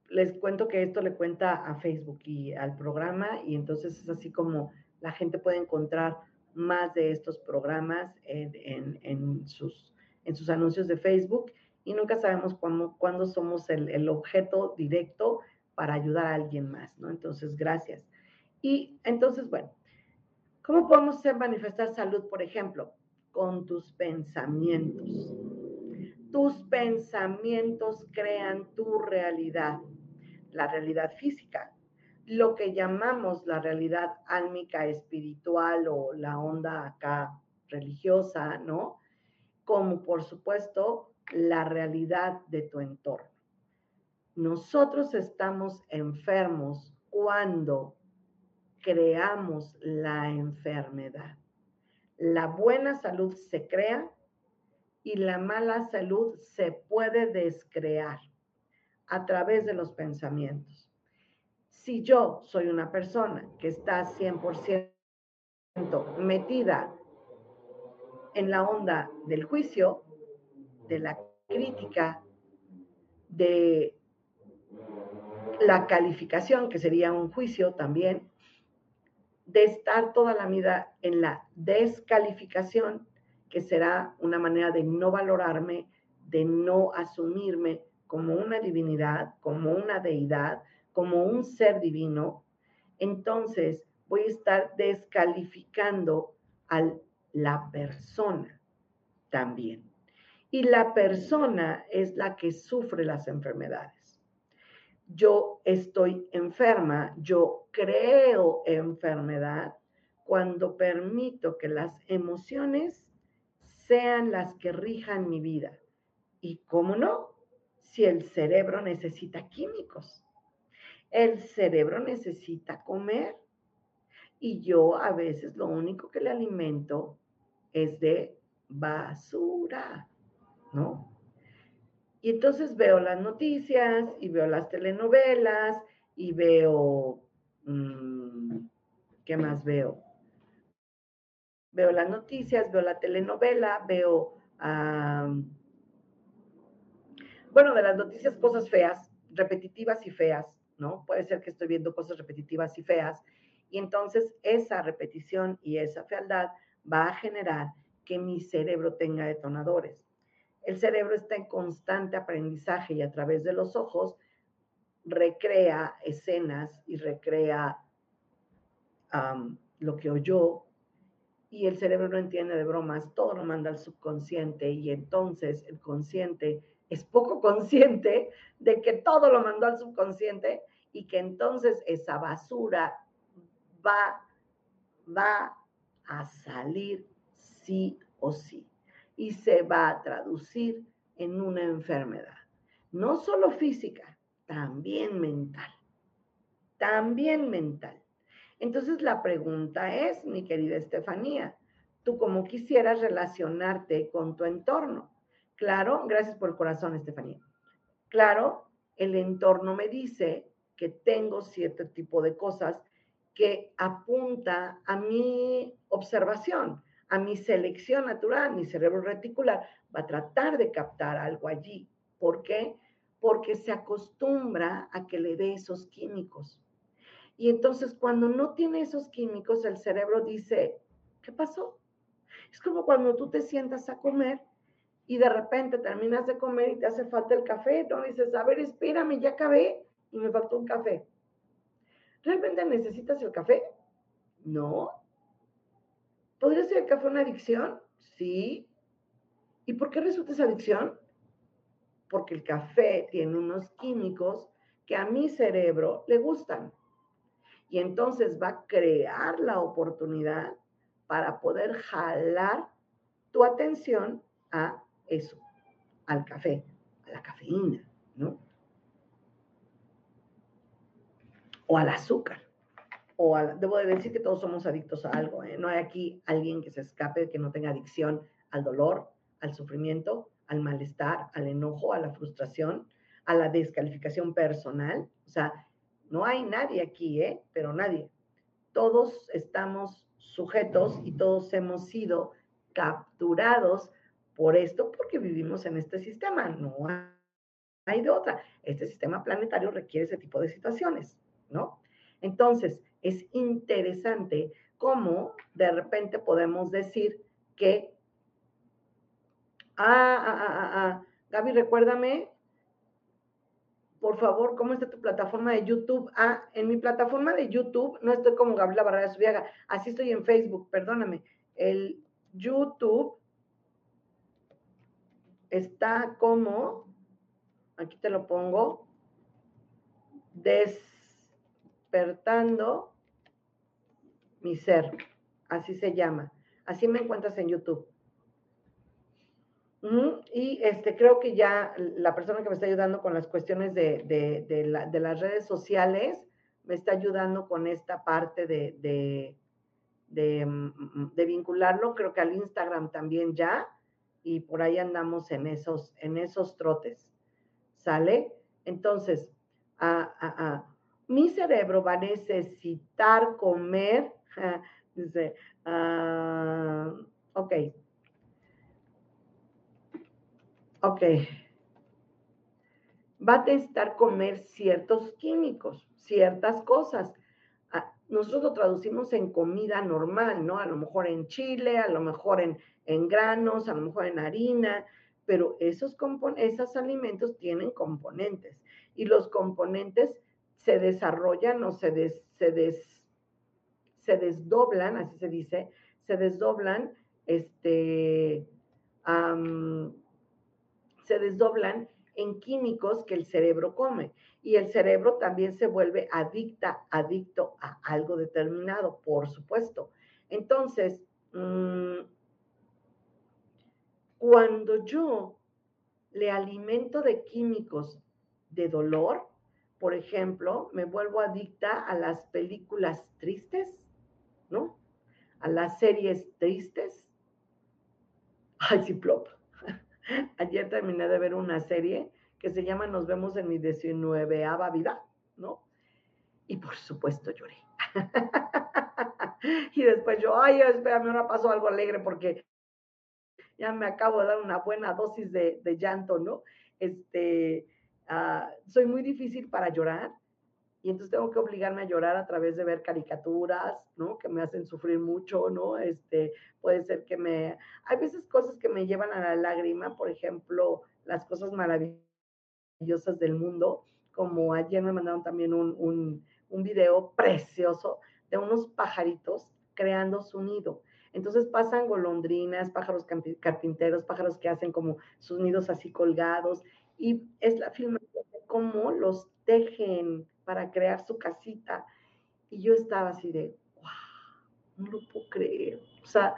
les cuento que esto le cuenta a Facebook y al programa y entonces es así como la gente puede encontrar más de estos programas en, sus, en sus anuncios de Facebook y nunca sabemos cuándo, cuándo somos el, objeto directo para ayudar a alguien más, ¿no? Entonces, gracias. Y entonces, bueno, ¿cómo podemos manifestar salud, por ejemplo? Con tus pensamientos. Tus pensamientos crean tu realidad, la realidad física, lo que llamamos la realidad álmica espiritual o la onda acá religiosa, ¿no? Como por supuesto la realidad de tu entorno. Nosotros estamos enfermos cuando creamos la enfermedad. La buena salud se crea y la mala salud se puede descrear a través de los pensamientos. Si yo soy una persona que está 100% metida en la onda del juicio, de la crítica, de la calificación, que sería un juicio también, de estar toda la vida en la descalificación, que será una manera de no valorarme, de no asumirme como una divinidad, como una deidad, como un ser divino, entonces voy a estar descalificando a la persona también. Y la persona es la que sufre las enfermedades. Yo estoy enferma, yo creo enfermedad cuando permito que las emociones sean las que rijan mi vida. ¿Y cómo no? Si el cerebro necesita químicos. El cerebro necesita comer. Y yo a veces lo único que le alimento es de basura. ¿No? Y entonces veo las noticias y veo las telenovelas y veo, mm, ¿qué más veo? Veo las noticias, veo la telenovela, veo, bueno, de las noticias cosas feas, repetitivas y feas, ¿no? Puede ser que estoy viendo cosas repetitivas y feas. Y entonces esa repetición y esa fealdad va a generar que mi cerebro tenga detonadores el cerebro está en constante aprendizaje y a través de los ojos recrea escenas y recrea lo que oyó. Y el cerebro no entiende de bromas, todo lo manda al subconsciente y entonces el consciente es poco consciente de que todo lo mandó al subconsciente y que entonces esa basura va, va a salir sí o sí y se va a traducir en una enfermedad, no solo física, también mental, también mental. Entonces la pregunta es, mi querida Estefanía, ¿tú cómo quisieras relacionarte con tu entorno? Claro, gracias por el corazón, Estefanía. Claro, el entorno me dice que tengo cierto tipo de cosas que apunta a mi observación, a mi selección natural, mi cerebro reticular va a tratar de captar algo allí. ¿Por qué? Porque se acostumbra a que le dé esos químicos. Y entonces cuando no tiene esos químicos, el cerebro dice, ¿qué pasó? Es como cuando tú te sientas a comer y de repente terminas de comer y te hace falta el café, ¿no? Dices, a ver, espérame, ya acabé y me faltó un café. ¿Realmente necesitas el café? No. ¿Podría ser el café una adicción? Sí. ¿Y por qué resulta esa adicción? Porque el café tiene unos químicos que a mi cerebro le gustan. Y entonces va a crear la oportunidad para poder jalar tu atención a eso, al café, a la cafeína, ¿no? o al azúcar. O debo de decir que todos somos adictos a algo. ¿eh? No hay aquí alguien que se escape, que no tenga adicción al dolor, al sufrimiento, al malestar, al enojo, a la frustración, a la descalificación personal. O sea, no hay nadie aquí, ¿eh? pero nadie. Todos estamos sujetos y todos hemos sido capturados por esto porque vivimos en este sistema. No hay de otra. Este sistema planetario requiere ese tipo de situaciones. ¿no? Entonces, es interesante cómo de repente podemos decir que, ah, ah, ah, ah, ah, Gaby, recuérdame, por favor, ¿cómo está tu plataforma de YouTube? Ah, en mi plataforma de YouTube no estoy como Gabriela Barrera Subiaga, así estoy en Facebook, perdóname. El YouTube está como, aquí te lo pongo, des despertando mi ser, así se llama. Así me encuentras en YouTube. Y este, creo que ya la persona que me está ayudando con las cuestiones de, de, las redes sociales me está ayudando con esta parte de, mm, de, vincularlo, creo que al Instagram también ya, y por ahí andamos en esos, en esos trotes. ¿Sale? Entonces, mi cerebro va a necesitar comer, dice, uh, ok, ok, va a necesitar comer ciertos químicos, ciertas cosas. Ah, nosotros lo traducimos en comida normal, ¿no? A lo mejor en chile, a lo mejor en, en granos, a lo mejor en harina, pero esos, esos alimentos tienen componentes y los componentes se desarrollan o se, se, se desdoblan, así se dice, se desdoblan, este, se desdoblan en químicos que el cerebro come. Y el cerebro también se vuelve adicta, adicto a algo determinado, por supuesto. Entonces, mm, cuando yo le alimento de químicos de dolor, por ejemplo, me vuelvo adicta a las películas tristes, ¿no? A las series tristes. Ay, sí, plop. Ayer terminé de ver una serie que se llama Nos vemos en mi 19 vida, ¿no? Y por supuesto lloré. y después yo, ay, espérame, ahora pasó algo alegre porque ya me acabo de dar una buena dosis de, llanto, ¿no? Este, Ah, soy muy difícil para llorar y entonces tengo que obligarme a llorar a través de ver caricaturas, ¿no? Que me hacen sufrir mucho, ¿no? Este, puede ser que me... Hay veces cosas que me llevan a la lágrima, por ejemplo, las cosas maravillosas del mundo, como ayer me mandaron también un, un, video precioso de unos pajaritos creando su nido. Entonces pasan golondrinas, pájaros carpinteros, pájaros que hacen como sus nidos así colgados y es la filmación de cómo los tejen para crear su casita. Y yo estaba así de, wow, no lo puedo creer. O sea,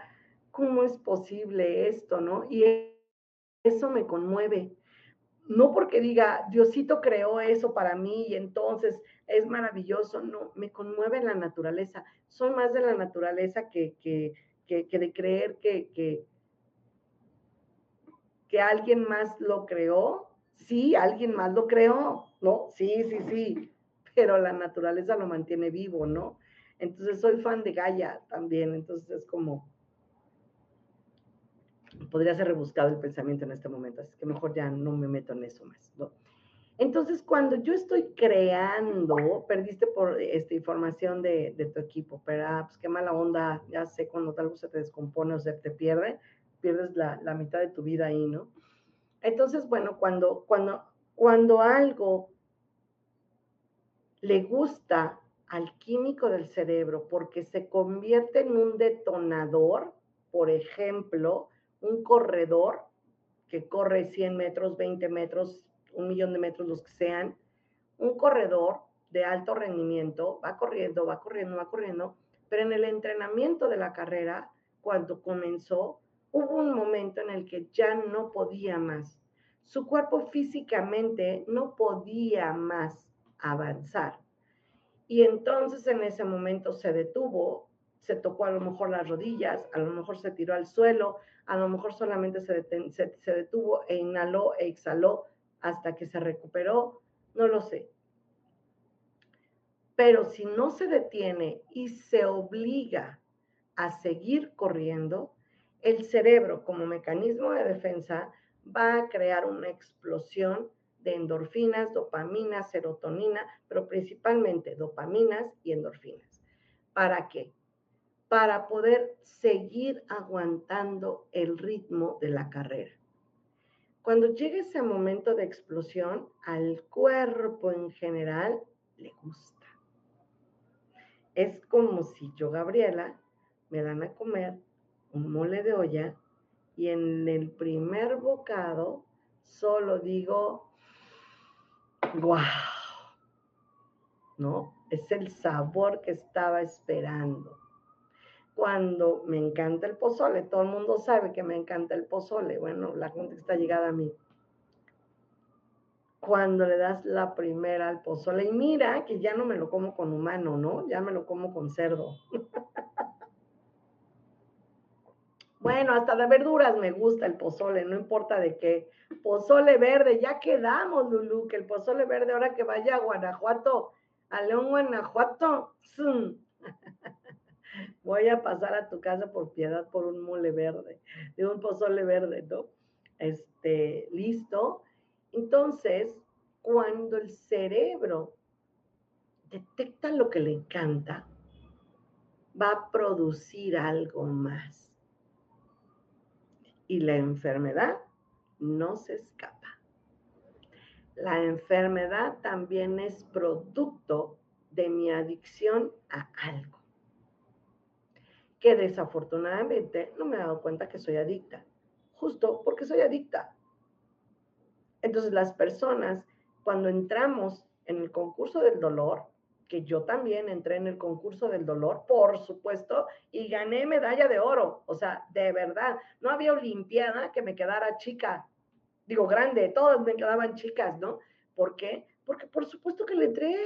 ¿cómo es posible esto, no? Y eso me conmueve. no porque diga, Diosito creó eso para mí y entonces es maravilloso, no, me conmueve la naturaleza. Soy más de la naturaleza que, que, que, de creer que, que, que alguien más lo creó. Sí, alguien más lo creó, ¿no? Sí, sí, sí, pero la naturaleza lo mantiene vivo, ¿no? Entonces soy fan de Gaia también, entonces es como, podría ser rebuscado el pensamiento en este momento, así que mejor ya no me meto en eso más, ¿no? Entonces, cuando yo estoy creando, perdiste por esta información de, tu equipo, pero ah, pues qué mala onda, ya sé cuando algo se te descompone o se te pierde, pierdes la, mitad de tu vida ahí, ¿no? Entonces, bueno, cuando, cuando, cuando algo le gusta al químico del cerebro porque se convierte en un detonador, por ejemplo, un corredor que corre 100 metros, 20 metros, un millón de metros, los que sean, un corredor de alto rendimiento, va corriendo, va corriendo, va corriendo, pero en el entrenamiento de la carrera, cuando comenzó, hubo un momento en el que ya no podía más. Su cuerpo físicamente no podía más avanzar. Y entonces en ese momento se detuvo, se tocó a lo mejor las rodillas, a lo mejor se tiró al suelo, a lo mejor solamente se, se, detuvo e inhaló e exhaló hasta que se recuperó, no lo sé. Pero si no se detiene y se obliga a seguir corriendo, el cerebro como mecanismo de defensa va a crear una explosión de endorfinas, dopamina, serotonina, pero principalmente dopaminas y endorfinas. ¿Para qué? Para poder seguir aguantando el ritmo de la carrera. Cuando llega ese momento de explosión, al cuerpo en general le gusta. Es como si yo, Gabriela, me dan a comer un mole de olla y en el primer bocado solo digo, wow, ¿no? Es el sabor que estaba esperando. Cuando me encanta el pozole, todo el mundo sabe que me encanta el pozole, bueno, la gente está llegada a mí. Cuando le das la primera al pozole, y mira que ya no me lo como con humano, ¿no? Ya me lo como con cerdo. Bueno, hasta de verduras me gusta el pozole, no importa de qué. Pozole verde, ya quedamos, Lulu, que el pozole verde ahora que vaya a Guanajuato, a León, Guanajuato, voy a pasar a tu casa por piedad por un mole verde, de un pozole verde, ¿no? Este, listo. Entonces, cuando el cerebro detecta lo que le encanta, va a producir algo más y la enfermedad no se escapa. La enfermedad también es producto de mi adicción a algo. Que desafortunadamente no me he dado cuenta que soy adicta, justo porque soy adicta. Entonces las personas, cuando entramos en el concurso del dolor, que yo también entré en el concurso del dolor, por supuesto, y gané medalla de oro. O sea, de verdad, no había olimpiada que me quedara chica, digo grande, todas me quedaban chicas, ¿no? ¿Por qué? Porque por supuesto que le entré,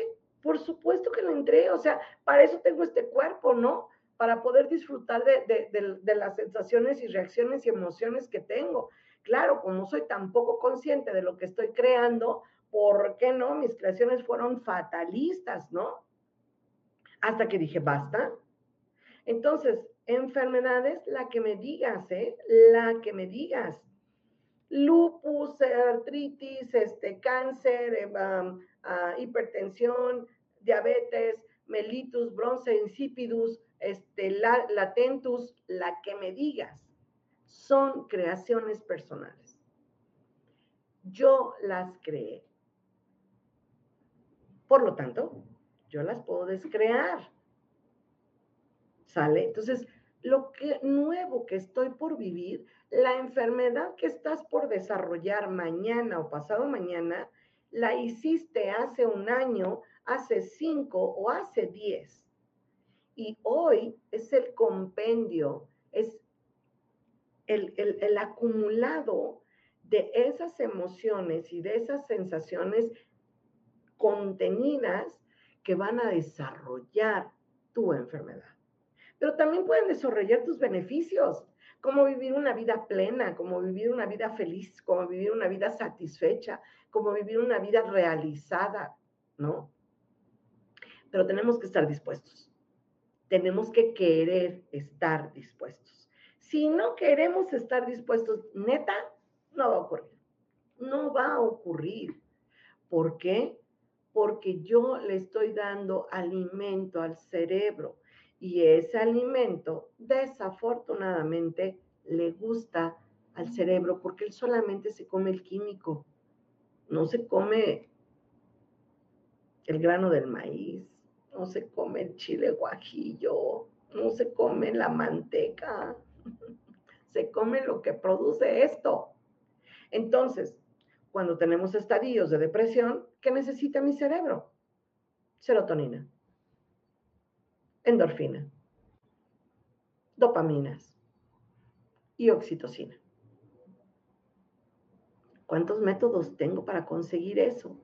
por supuesto que le entré, o sea, para eso tengo este cuerpo, ¿no? Para poder disfrutar de, de las sensaciones y reacciones y emociones que tengo. Claro, como soy tan poco consciente de lo que estoy creando, ¿por qué no? Mis creaciones fueron fatalistas, ¿no? Hasta que dije, basta. Entonces, enfermedades, la que me digas, ¿eh? La que me digas. Lupus, artritis, este, cáncer, eh, ah, hipertensión, diabetes, mellitus, bronce, insipidus, este, latentus, la que me digas, son creaciones personales. Yo las creé. Por lo tanto, yo las puedo descrear. ¿Sale? Entonces, lo que nuevo que estoy por vivir, la enfermedad que estás por desarrollar mañana o pasado mañana, la hiciste hace un año, hace cinco o hace diez. Y hoy es el compendio, es el, el acumulado de esas emociones y de esas sensaciones contenidas que van a desarrollar tu enfermedad. Pero también pueden desarrollar tus beneficios, como vivir una vida plena, como vivir una vida feliz, como vivir una vida satisfecha, como vivir una vida realizada, ¿no? Pero tenemos que estar dispuestos. Tenemos que querer estar dispuestos. Si no queremos estar dispuestos, neta, no va a ocurrir. No va a ocurrir. ¿Por qué? Porque yo le estoy dando alimento al cerebro y ese alimento desafortunadamente le gusta al cerebro porque él solamente se come el químico, no se come el grano del maíz, no se come el chile guajillo, no se come la manteca, se come lo que produce esto. Entonces, cuando tenemos estadios de depresión, ¿qué necesita mi cerebro? Serotonina, endorfina, dopaminas y oxitocina. ¿Cuántos métodos tengo para conseguir eso?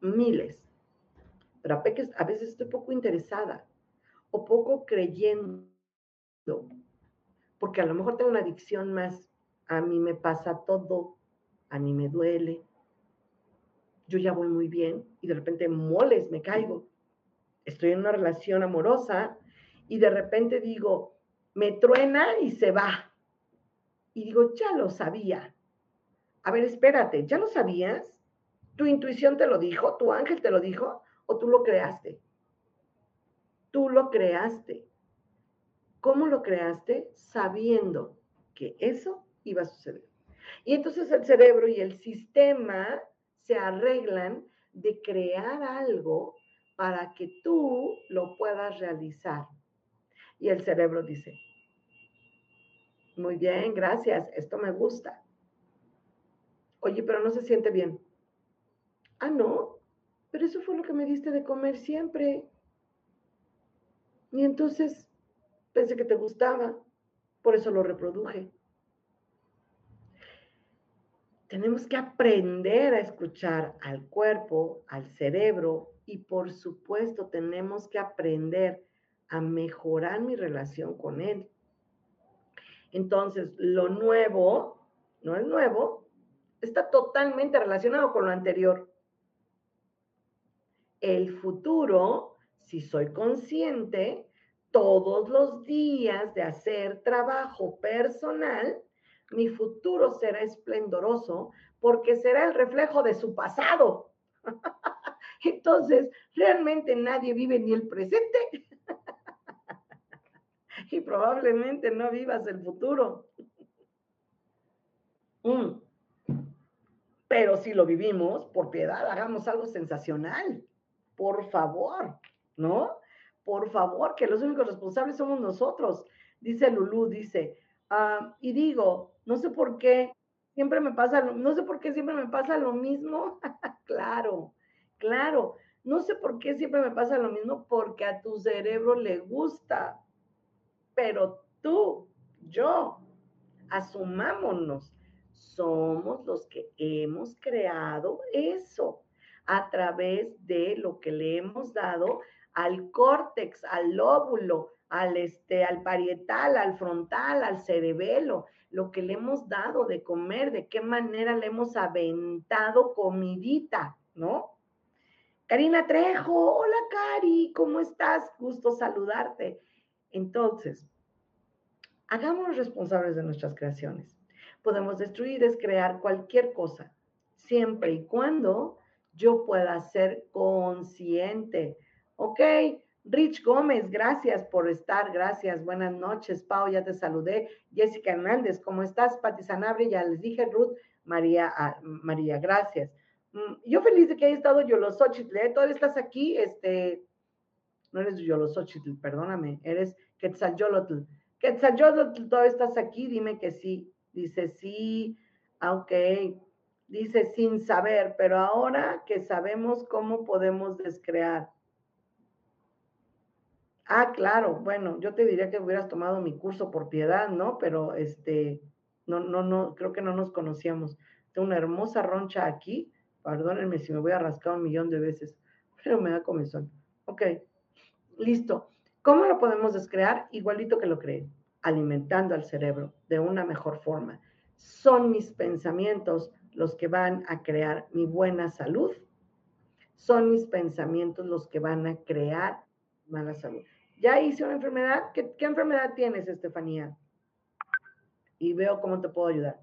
Miles. Pero a veces estoy poco interesada o poco creyendo, porque a lo mejor tengo una adicción más a mí me pasa todo, a mí me duele, yo ya voy muy bien y de repente moles, me caigo. Estoy en una relación amorosa y de repente digo, me truena y se va. Y digo, ya lo sabía. A ver, espérate, ¿ya lo sabías? ¿Tu intuición te lo dijo? ¿Tu ángel te lo dijo? ¿O tú lo creaste? Tú lo creaste. ¿Cómo lo creaste? Sabiendo que eso iba a suceder. Y entonces el cerebro y el sistema se arreglan de crear algo para que tú lo puedas realizar. Y el cerebro dice, muy bien, gracias, esto me gusta. Oye, pero no se siente bien. Ah, no, pero eso fue lo que me diste de comer siempre. Y entonces pensé que te gustaba, por eso lo reproduje. Tenemos que aprender a escuchar al cuerpo, al cerebro y por supuesto tenemos que aprender a mejorar mi relación con él. Entonces, lo nuevo, no es nuevo, está totalmente relacionado con lo anterior. El futuro, si soy consciente, todos los días de hacer trabajo personal, mi futuro será esplendoroso porque será el reflejo de su pasado. Entonces, realmente nadie vive ni el presente y probablemente no vivas el futuro. Mm. Pero si lo vivimos, por piedad, hagamos algo sensacional. Por favor, ¿no? Por favor, que los únicos responsables somos nosotros. Dice Lulú, dice, ah, y digo, no sé por qué, siempre me pasa, no sé por qué siempre me pasa lo mismo. claro, claro. No sé por qué siempre me pasa lo mismo, porque a tu cerebro le gusta. Pero tú, yo, asumámonos, somos los que hemos creado eso a través de lo que le hemos dado al córtex, al lóbulo, al, este, al parietal, al frontal, al cerebelo, lo que le hemos dado de comer, de qué manera le hemos aventado comidita, ¿no? Karina Trejo, hola Cari, ¿cómo estás? Gusto saludarte. Entonces, hagámonos responsables de nuestras creaciones. Podemos destruir, descrear cualquier cosa, siempre y cuando yo pueda ser consciente. ¿Ok? Rich Gómez, gracias por estar, gracias, buenas noches, Pau, ya te saludé. Jessica Hernández, ¿cómo estás? Pati Sanabria, ya les dije, Ruth, María, ah, María, gracias. Mm, yo feliz de que haya estado Yolosochitl, ¿eh? Todavía estás aquí, este, no eres Yolosochitl, perdóname, eres Quetzalcóatl. Quetzalcóatl, todavía estás aquí, dime que sí. Dice sí, ah, ok. Dice sin saber, pero ahora que sabemos cómo podemos descrear. Ah, claro, bueno, yo te diría que hubieras tomado mi curso por piedad, ¿no? Pero este, No, no, no, creo que no nos conocíamos. Tengo una hermosa roncha aquí. Perdónenme si me voy a rascar un millón de veces, pero me da comezón. Ok, listo. ¿Cómo lo podemos descrear? Igualito que lo creé, alimentando al cerebro de una mejor forma. Son mis pensamientos los que van a crear mi buena salud. Son mis pensamientos los que van a crear mala salud. Ya hice una enfermedad. ¿Qué, enfermedad tienes, Estefanía? y veo cómo te puedo ayudar.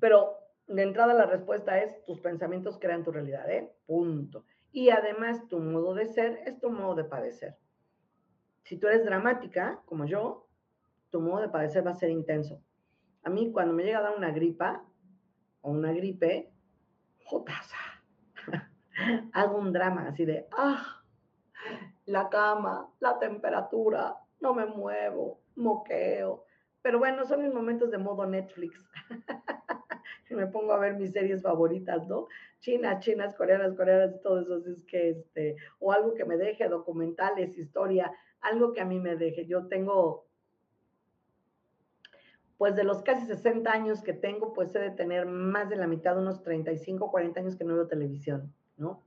Pero de entrada la respuesta es, tus pensamientos crean tu realidad, ¿eh? Punto. Y además tu modo de ser es tu modo de padecer. Si tú eres dramática, como yo, tu modo de padecer va a ser intenso. A mí cuando me llega a dar una gripa o una gripe, jotaza, hago un drama así de, ah, la cama, la temperatura, no me muevo, moqueo. Pero bueno, son mis momentos de modo Netflix. me pongo a ver mis series favoritas, ¿no? Chinas, chinas, coreanas, coreanas, todo eso. Es que, este, o algo que me deje, documentales, historia, algo que a mí me deje. Yo tengo, pues de los casi 60 años que tengo, pues he de tener más de la mitad, unos 35, 40 años que no veo televisión, ¿no?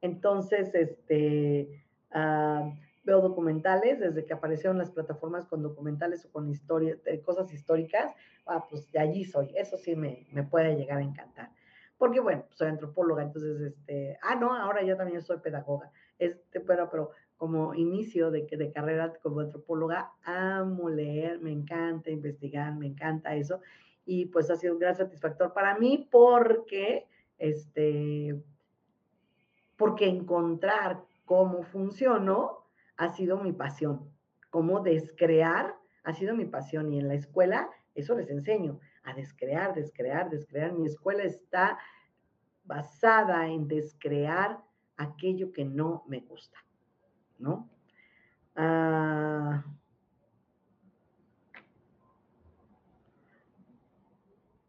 Entonces, este, uh, veo documentales, desde que aparecieron las plataformas con documentales o con historias, cosas históricas, ah, pues de allí soy, eso sí me, me, puede llegar a encantar. Porque bueno, soy antropóloga, entonces, este, ah, no, ahora yo también soy pedagoga, este, pero, pero como inicio de, de carrera como antropóloga, amo leer, me encanta investigar, me encanta eso, y pues ha sido un gran satisfactor para mí porque, este, porque encontrar cómo funcionó ha sido mi pasión. Cómo descrear ha sido mi pasión. Y en la escuela eso les enseño, a descrear, descrear, descrear. Mi escuela está basada en descrear aquello que no me gusta, ¿no? Ah,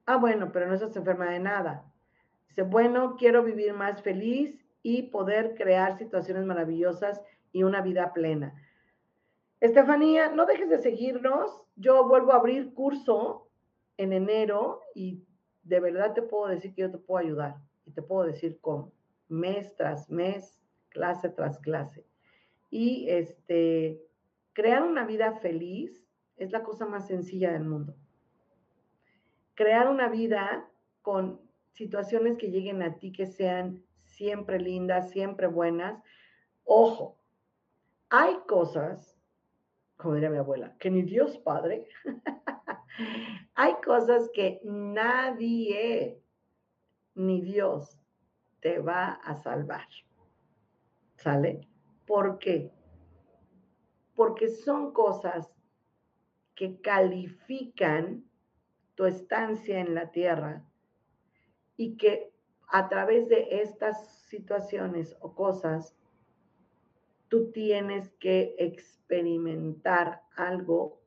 ah, bueno, pero no estás enferma de nada. Dice, bueno, quiero vivir más feliz y poder crear situaciones maravillosas y una vida plena. Estefanía, no dejes de seguirnos. Yo vuelvo a abrir curso en enero y de verdad te puedo decir que yo te puedo ayudar y te puedo decir cómo, mes tras mes, clase tras clase. Y este, crear una vida feliz es la cosa más sencilla del mundo. Crear una vida con situaciones que lleguen a ti que sean siempre lindas, siempre buenas. Ojo, hay cosas, como diría mi abuela, que ni Dios Padre, hay cosas que nadie ni Dios te va a salvar. ¿Sale? ¿Por qué? Porque son cosas que califican tu estancia en la tierra y que a través de estas situaciones o cosas tú tienes que experimentar algo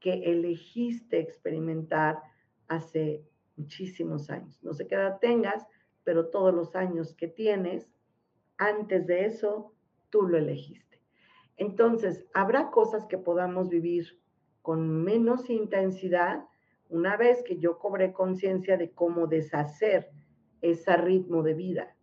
que elegiste experimentar hace muchísimos años. No sé qué edad tengas, pero todos los años que tienes, antes de eso, tú lo elegiste. Entonces, habrá cosas que podamos vivir con menos intensidad una vez que yo cobré conciencia de cómo deshacer ese ritmo de vida.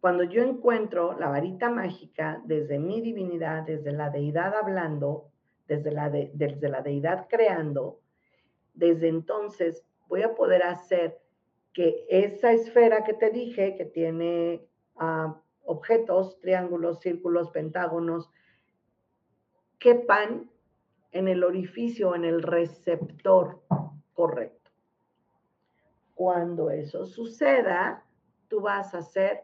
Cuando yo encuentro la varita mágica desde mi divinidad, desde la deidad hablando, desde la, desde la deidad creando, desde entonces voy a poder hacer que esa esfera que te dije, que tiene ah, objetos, triángulos, círculos, pentágonos, quepan en el orificio, en el receptor correcto. Cuando eso suceda, tú vas a ser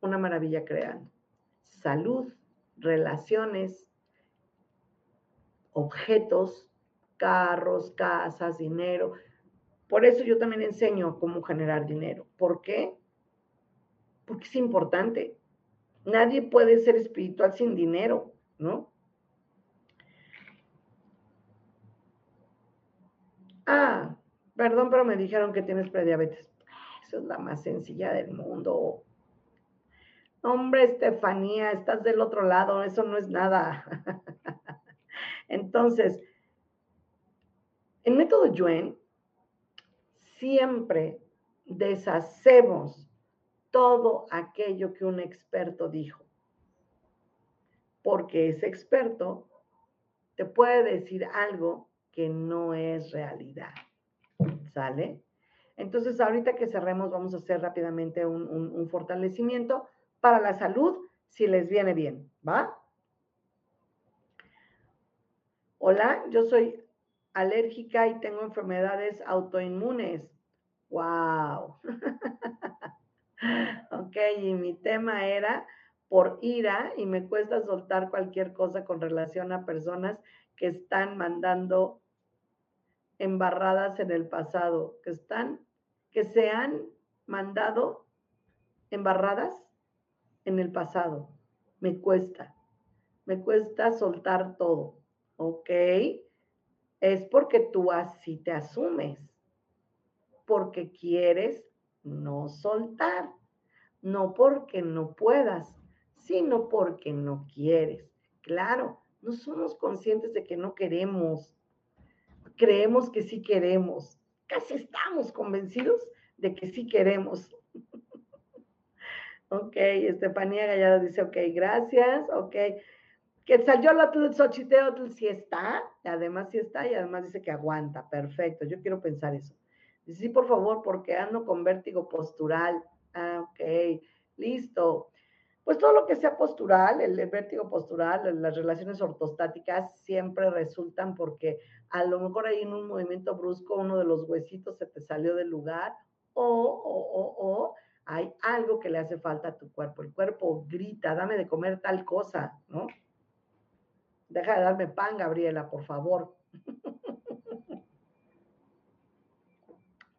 una maravilla creando. Salud, relaciones, objetos, carros, casas, dinero. Por eso yo también enseño cómo generar dinero. ¿Por qué? Porque es importante. Nadie puede ser espiritual sin dinero, ¿no? Ah, perdón, pero me dijeron que tienes prediabetes. Eso es la más sencilla del mundo. Hombre, Estefanía, estás del otro lado, eso no es nada. Entonces, en método Yuen, siempre deshacemos todo aquello que un experto dijo, porque ese experto te puede decir algo que no es realidad. ¿Sale? Entonces, ahorita que cerremos, vamos a hacer rápidamente un, fortalecimiento para la salud, si les viene bien, ¿va? Hola, yo soy alérgica y tengo enfermedades autoinmunes. ¡Wow! ok, y mi tema era por ira y me cuesta soltar cualquier cosa con relación a personas que están mandando embarradas en el pasado, que están, que se han mandado embarradas en el pasado. Me cuesta, me cuesta soltar todo, ¿ok? Es porque tú así te asumes, porque quieres no soltar, no porque no puedas, sino porque no quieres. Claro, no somos conscientes de que no queremos, creemos que sí queremos, casi estamos convencidos de que sí queremos. ok, Estefanía Gallardo dice, ok, gracias, ok. Que salió el Xochiteotl sí está, además sí está, y además dice que aguanta, perfecto, yo quiero pensar eso. Dice, sí, por favor, porque ando con vértigo postural. Ah, ok, listo. Pues todo lo que sea postural, el, vértigo postural, las relaciones ortostáticas siempre resultan porque a lo mejor ahí en un movimiento brusco uno de los huesitos se te salió del lugar o, o, o, o hay algo que le hace falta a tu cuerpo. El cuerpo grita, dame de comer tal cosa, ¿no? Deja de darme pan, Gabriela, por favor.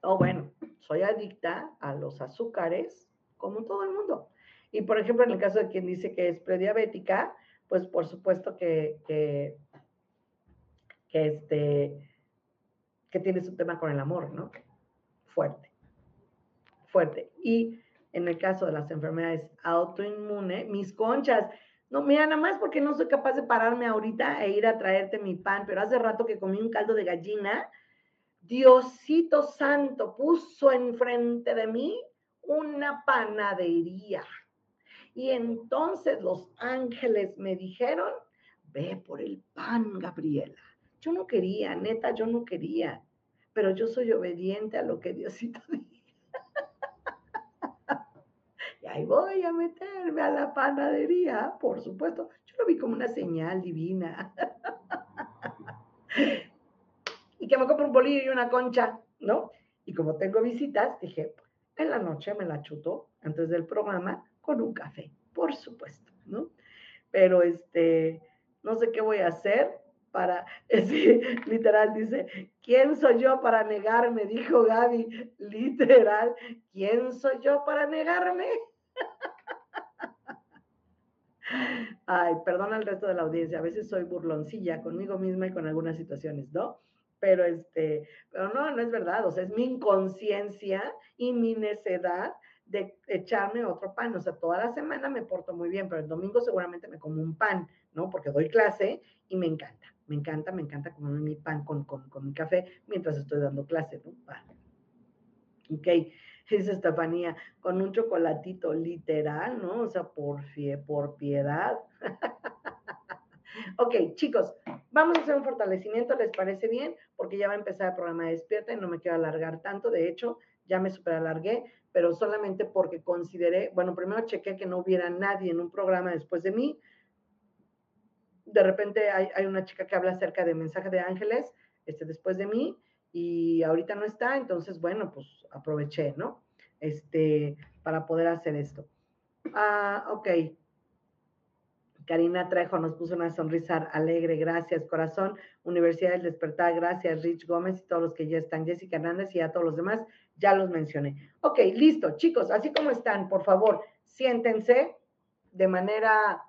oh, bueno, soy adicta a los azúcares, como todo el mundo. Y por ejemplo, en el caso de quien dice que es prediabética, pues por supuesto que, que, este, que tienes un tema con el amor, ¿no? Fuerte, fuerte. Y en el caso de las enfermedades autoinmunes, mis conchas, no, mira, nada más porque no soy capaz de pararme ahorita e ir a traerte mi pan, pero hace rato que comí un caldo de gallina, Diosito Santo puso enfrente de mí una panadería. Y entonces los ángeles me dijeron, ve por el pan, Gabriela. Yo no quería, neta, yo no quería, pero yo soy obediente a lo que Diosito dice. y ahí voy a meterme a la panadería, por supuesto. Yo lo vi como una señal divina. y que me compro un bolillo y una concha, ¿no? Y como tengo visitas, dije, en la noche me la chuto antes del programa con un café, por supuesto, ¿no? Pero este, no sé qué voy a hacer para, literal dice, ¿quién soy yo para negarme? Dijo Gaby, literal, ¿quién soy yo para negarme? Ay, perdona al resto de la audiencia, a veces soy burloncilla conmigo misma y con algunas situaciones, ¿no? Pero este, pero no, no es verdad, o sea, es mi inconsciencia y mi necedad de echarme otro pan. O sea, toda la semana me porto muy bien, pero el domingo seguramente me como un pan, ¿no? Porque doy clase y me encanta, me encanta, me encanta comerme mi pan con, con, con mi café mientras estoy dando clase, ¿no? Pan. Ok, dice Estefanía, con un chocolatito literal, ¿no? O sea, por, fie, por piedad. ok, chicos, vamos a hacer un fortalecimiento, ¿les parece bien? Porque ya va a empezar el programa de Despierta y no me quiero alargar tanto. De hecho, ya me super alargué, pero solamente porque consideré, bueno, primero chequé que no hubiera nadie en un programa después de mí. De repente hay, una chica que habla acerca de mensaje de ángeles, este, después de mí, y ahorita no está, entonces, bueno, pues aproveché, ¿no? Este, para poder hacer esto. Ah, ok. Karina Trejo nos puso una sonrisa alegre, gracias, corazón. Universidad del Despertar, gracias, Rich Gómez y todos los que ya están, Jessica Hernández y a todos los demás ya los mencioné. Ok, listo, chicos, así como están, por favor, siéntense de manera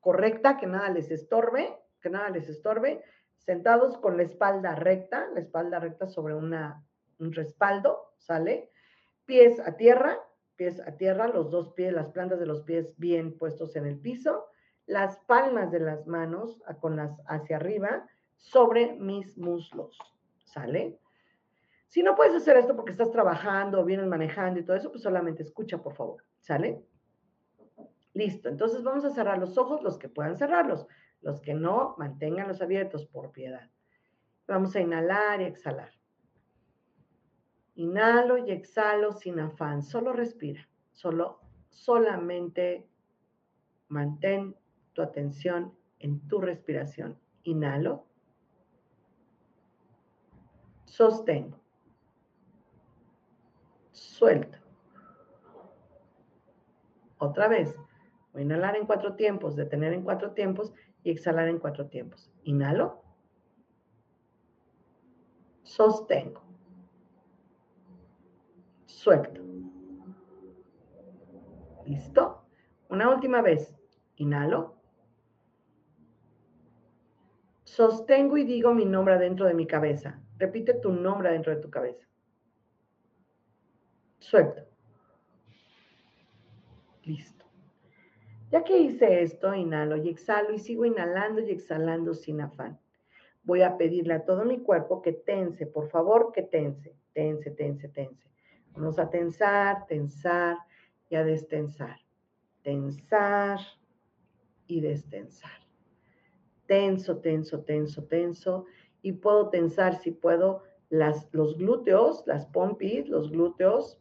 correcta, que nada les estorbe, que nada les estorbe, sentados con la espalda recta, la espalda recta sobre una, un respaldo, ¿sale? Pies a tierra, pies a tierra, los dos pies, las plantas de los pies bien puestos en el piso, las palmas de las manos con las hacia arriba sobre mis muslos. ¿Sale? Si no puedes hacer esto porque estás trabajando, vienes manejando y todo eso, pues solamente escucha, por favor. ¿Sale? Listo. Entonces vamos a cerrar los ojos, los que puedan cerrarlos. Los que no, manténganlos abiertos por piedad. Vamos a inhalar y exhalar. Inhalo y exhalo sin afán. Solo respira. Solo, solamente mantén tu atención en tu respiración. Inhalo. Sostengo. Suelto. Otra vez. A inhalar en cuatro tiempos, detener en cuatro tiempos y exhalar en cuatro tiempos. Inhalo. Sostengo. Suelto. ¿Listo? Una última vez. Inhalo. Sostengo y digo mi nombre dentro de mi cabeza. Repite tu nombre dentro de tu cabeza. Suelto. Listo. Ya que hice esto, inhalo y exhalo y sigo inhalando y exhalando sin afán. Voy a pedirle a todo mi cuerpo que tense, por favor, que tense, tense, tense, tense. Vamos a tensar, tensar y a destensar. Tensar y destensar. Tenso, tenso, tenso, tenso. Y puedo tensar, si puedo, las, los glúteos, las pompis, los glúteos.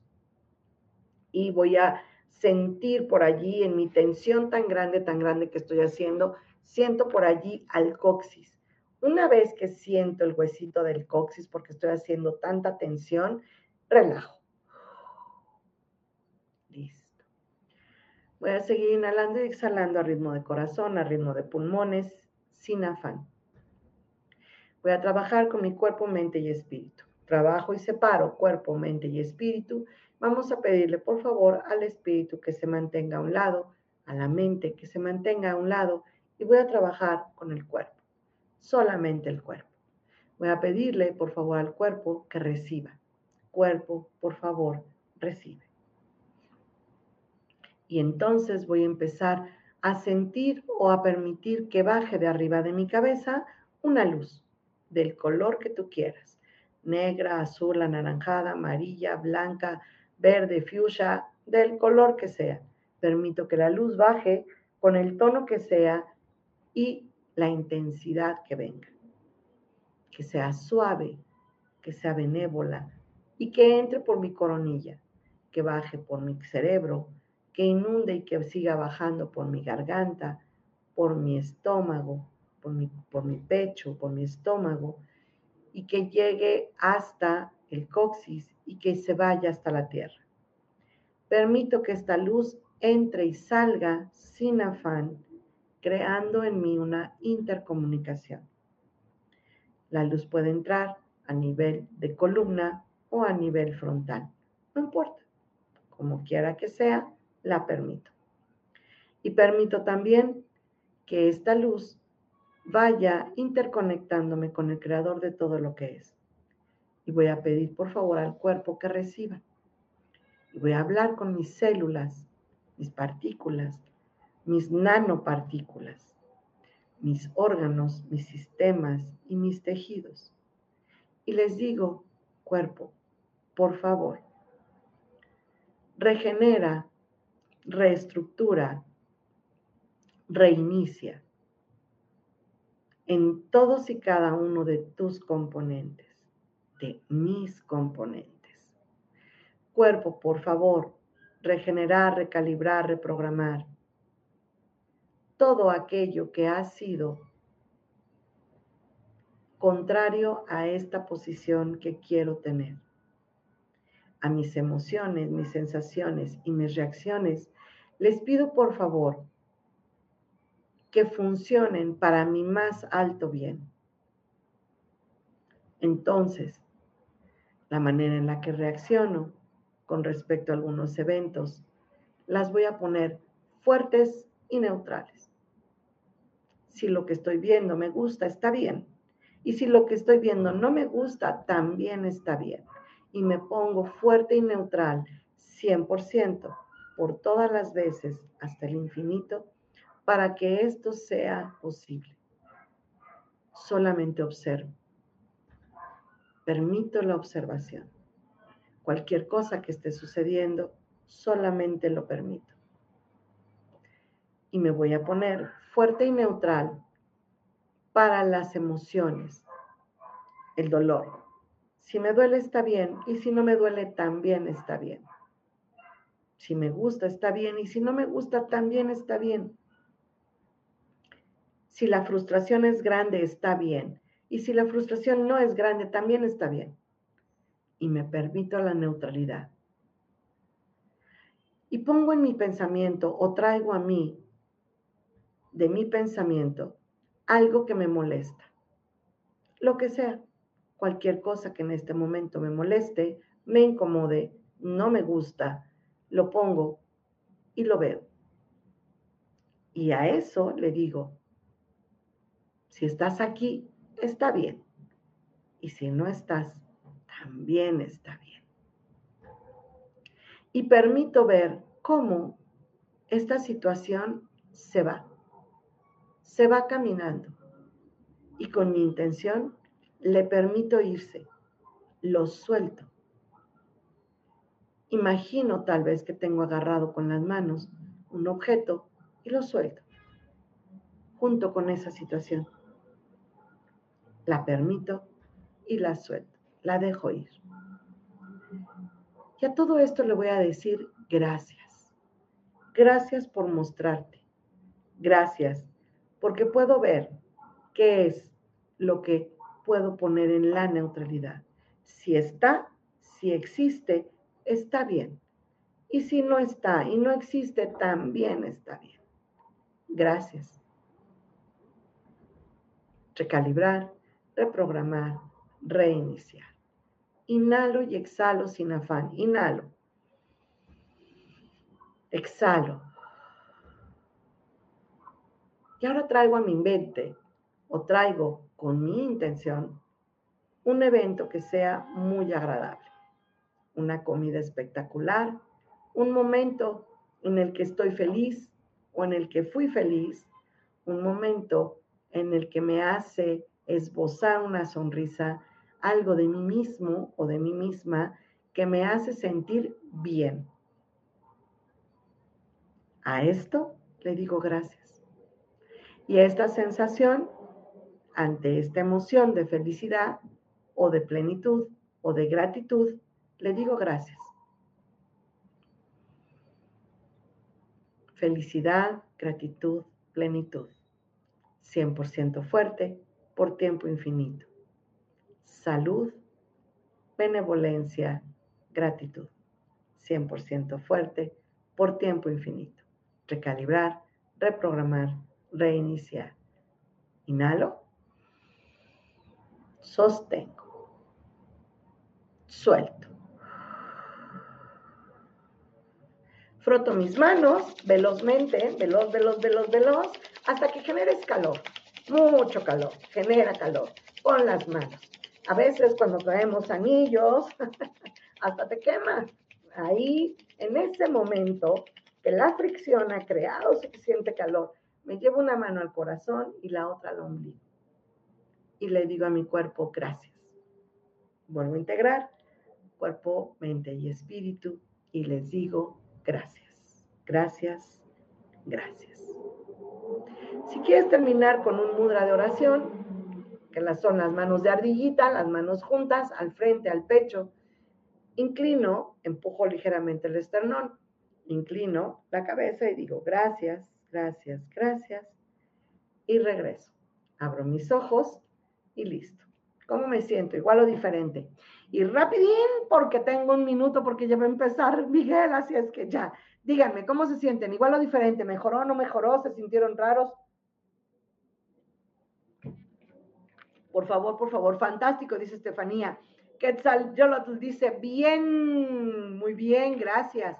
Y voy a sentir por allí en mi tensión tan grande, tan grande que estoy haciendo, siento por allí al coxis. Una vez que siento el huesito del coxis porque estoy haciendo tanta tensión, relajo. Listo. Voy a seguir inhalando y exhalando a ritmo de corazón, a ritmo de pulmones, sin afán. Voy a trabajar con mi cuerpo, mente y espíritu. Trabajo y separo cuerpo, mente y espíritu vamos a pedirle por favor al espíritu que se mantenga a un lado, a la mente que se mantenga a un lado y voy a trabajar con el cuerpo, solamente el cuerpo. Voy a pedirle por favor al cuerpo que reciba. Cuerpo, por favor, recibe. Y entonces voy a empezar a sentir o a permitir que baje de arriba de mi cabeza una luz del color que tú quieras. Negra, azul, anaranjada, amarilla, blanca, verde, fuchsia, del color que sea. Permito que la luz baje con el tono que sea y la intensidad que venga. Que sea suave, que sea benévola y que entre por mi coronilla, que baje por mi cerebro, que inunde y que siga bajando por mi garganta, por mi estómago, por mi, pecho, por mi estómago, y que llegue hasta el coxis y que se vaya hasta la tierra. Permito que esta luz entre y salga sin afán, creando en mí una intercomunicación. La luz puede entrar a nivel de columna o a nivel frontal. No importa. Como quiera que sea, la permito. Y permito también que esta luz vaya interconectándome con el creador de todo lo que es y voy a pedir por favor al cuerpo que reciba. Y voy a hablar con mis células, mis partículas, mis nanopartículas, mis órganos, mis sistemas y mis tejidos. Y les digo, cuerpo, por favor, regenera, reestructura, reinicia en todos y cada uno de tus componentes de mis componentes. Cuerpo, por favor, regenerar, recalibrar, reprogramar todo aquello que ha sido contrario a esta posición que quiero tener. A mis emociones, mis sensaciones y mis reacciones, les pido por favor que funcionen para mi más alto bien. Entonces, la manera en la que reacciono con respecto a algunos eventos, las voy a poner fuertes y neutrales. Si lo que estoy viendo me gusta, está bien. Y si lo que estoy viendo no me gusta, también está bien. Y me pongo fuerte y neutral 100% por todas las veces hasta el infinito para que esto sea posible. Solamente observo. Permito la observación. Cualquier cosa que esté sucediendo, solamente lo permito. Y me voy a poner fuerte y neutral para las emociones, el dolor. Si me duele está bien y si no me duele también está bien. Si me gusta está bien y si no me gusta también está bien. Si la frustración es grande está bien y si la frustración no es grande también está bien y me permito la neutralidad. Y pongo en mi pensamiento o traigo a mí, de mi pensamiento, algo que me molesta. Lo que sea, cualquier cosa que en este momento me moleste, me incomode, no me gusta, lo pongo y lo veo. Y a eso le digo, si estás aquí, está bien. Y si no estás, también está bien. Y permito ver cómo esta situación se va. Se va caminando. Y con mi intención le permito irse. Lo suelto. Imagino tal vez que tengo agarrado con las manos un objeto y lo suelto. Junto con esa situación. La permito y la suelto la dejo ir. Y a todo esto le voy a decir gracias. Gracias por mostrarte. Gracias porque puedo ver qué es lo que puedo poner en la neutralidad. Si está, si existe, está bien. Y si no está y no existe, también está bien. Gracias. Recalibrar, reprogramar, reiniciar. Inhalo y exhalo sin afán. Inhalo. Exhalo. Y ahora traigo a mi mente o traigo con mi intención un evento que sea muy agradable. Una comida espectacular, un momento en el que estoy feliz o en el que fui feliz, un momento en el que me hace esbozar una sonrisa algo de mí mismo o de mí misma que me hace sentir bien. A esto le digo gracias. Y a esta sensación, ante esta emoción de felicidad o de plenitud o de gratitud, le digo gracias. Felicidad, gratitud, plenitud. 100% fuerte por tiempo infinito salud, benevolencia, gratitud. 100% fuerte por tiempo infinito. Recalibrar, reprogramar, reiniciar. Inhalo. Sostengo. Suelto. Froto mis manos velozmente, veloz, veloz, veloz, veloz, hasta que generes calor. Mucho calor. Genera calor. Con las manos. A veces cuando traemos anillos, hasta te quema. Ahí, en ese momento que la fricción ha creado suficiente calor, me llevo una mano al corazón y la otra al ombligo. Y le digo a mi cuerpo, gracias. Vuelvo a integrar cuerpo, mente y espíritu y les digo, gracias, gracias, gracias. Si quieres terminar con un mudra de oración, que son las manos de ardillita, las manos juntas, al frente, al pecho. Inclino, empujo ligeramente el esternón, inclino la cabeza y digo gracias, gracias, gracias. Y regreso. Abro mis ojos y listo. ¿Cómo me siento? Igual o diferente. Y rapidín, porque tengo un minuto, porque ya va a empezar Miguel, así es que ya. Díganme, ¿cómo se sienten? ¿Igual o diferente? ¿Mejoró o no mejoró? ¿Se sintieron raros? Por favor, por favor, fantástico, dice Estefanía. Quetzal Yolotl dice, bien, muy bien, gracias.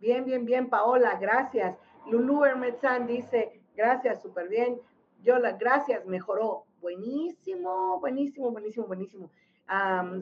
Bien, bien, bien, Paola, gracias. Lulu Hermetzan dice, gracias, súper bien. Yola, gracias, mejoró. Buenísimo, buenísimo, buenísimo, buenísimo.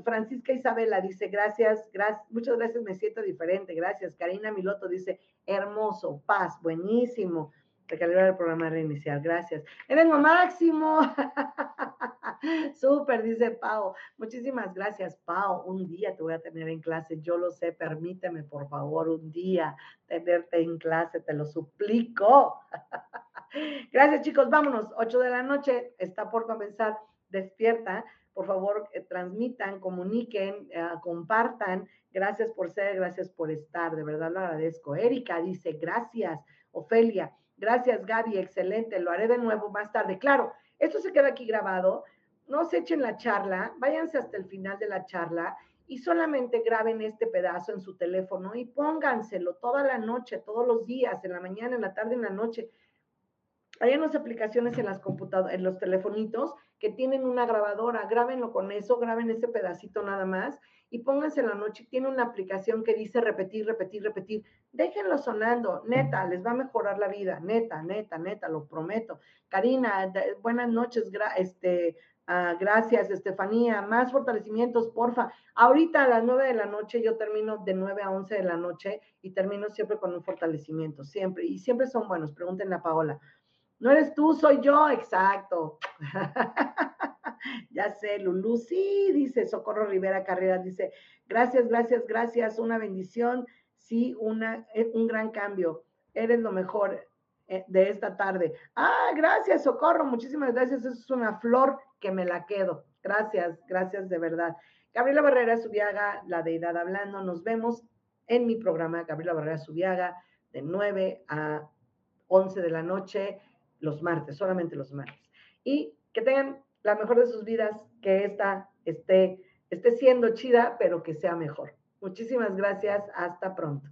Francisca Isabela dice, gracias, gracias, muchas gracias, me siento diferente, gracias. Karina Miloto dice, hermoso, paz, buenísimo. recalibrar el programa, reiniciar. Gracias. Eres máximo. Súper, dice Pau. Muchísimas gracias, Pau. Un día te voy a tener en clase. Yo lo sé. Permíteme, por favor, un día tenerte en clase. Te lo suplico. gracias, chicos. Vámonos. 8 de la noche. Está por comenzar. Despierta. Por favor, eh, transmitan, comuniquen, eh, compartan. Gracias por ser, gracias por estar. De verdad lo agradezco. Erika dice, gracias. Ofelia, gracias Gaby, excelente. Lo haré de nuevo más tarde. Claro, esto se queda aquí grabado no se echen la charla, váyanse hasta el final de la charla y solamente graben este pedazo en su teléfono y pónganselo toda la noche, todos los días, en la mañana, en la tarde, en la noche. Hay unas aplicaciones en las computadoras, en los telefonitos que tienen una grabadora, grábenlo con eso, graben ese pedacito nada más y pónganse en la noche. Tiene una aplicación que dice repetir, repetir, repetir. Déjenlo sonando, neta, les va a mejorar la vida, neta, neta, neta, lo prometo. Karina, buenas noches, este, Ah, gracias, Estefanía. Más fortalecimientos, porfa. Ahorita a las nueve de la noche yo termino de nueve a once de la noche y termino siempre con un fortalecimiento, siempre. Y siempre son buenos. Pregúntenle a Paola. No eres tú, soy yo. Exacto. ya sé, Lulú. Sí, dice Socorro Rivera Carrera. Dice, gracias, gracias, gracias. Una bendición. Sí, una, eh, un gran cambio. Eres lo mejor eh, de esta tarde. Ah, gracias, Socorro. Muchísimas gracias. Eso es una flor que me la quedo. Gracias, gracias de verdad. Gabriela Barrera Subiaga, la deidad hablando. Nos vemos en mi programa Gabriela Barrera Subiaga de 9 a 11 de la noche los martes, solamente los martes. Y que tengan la mejor de sus vidas, que esta esté, esté siendo chida, pero que sea mejor. Muchísimas gracias. Hasta pronto.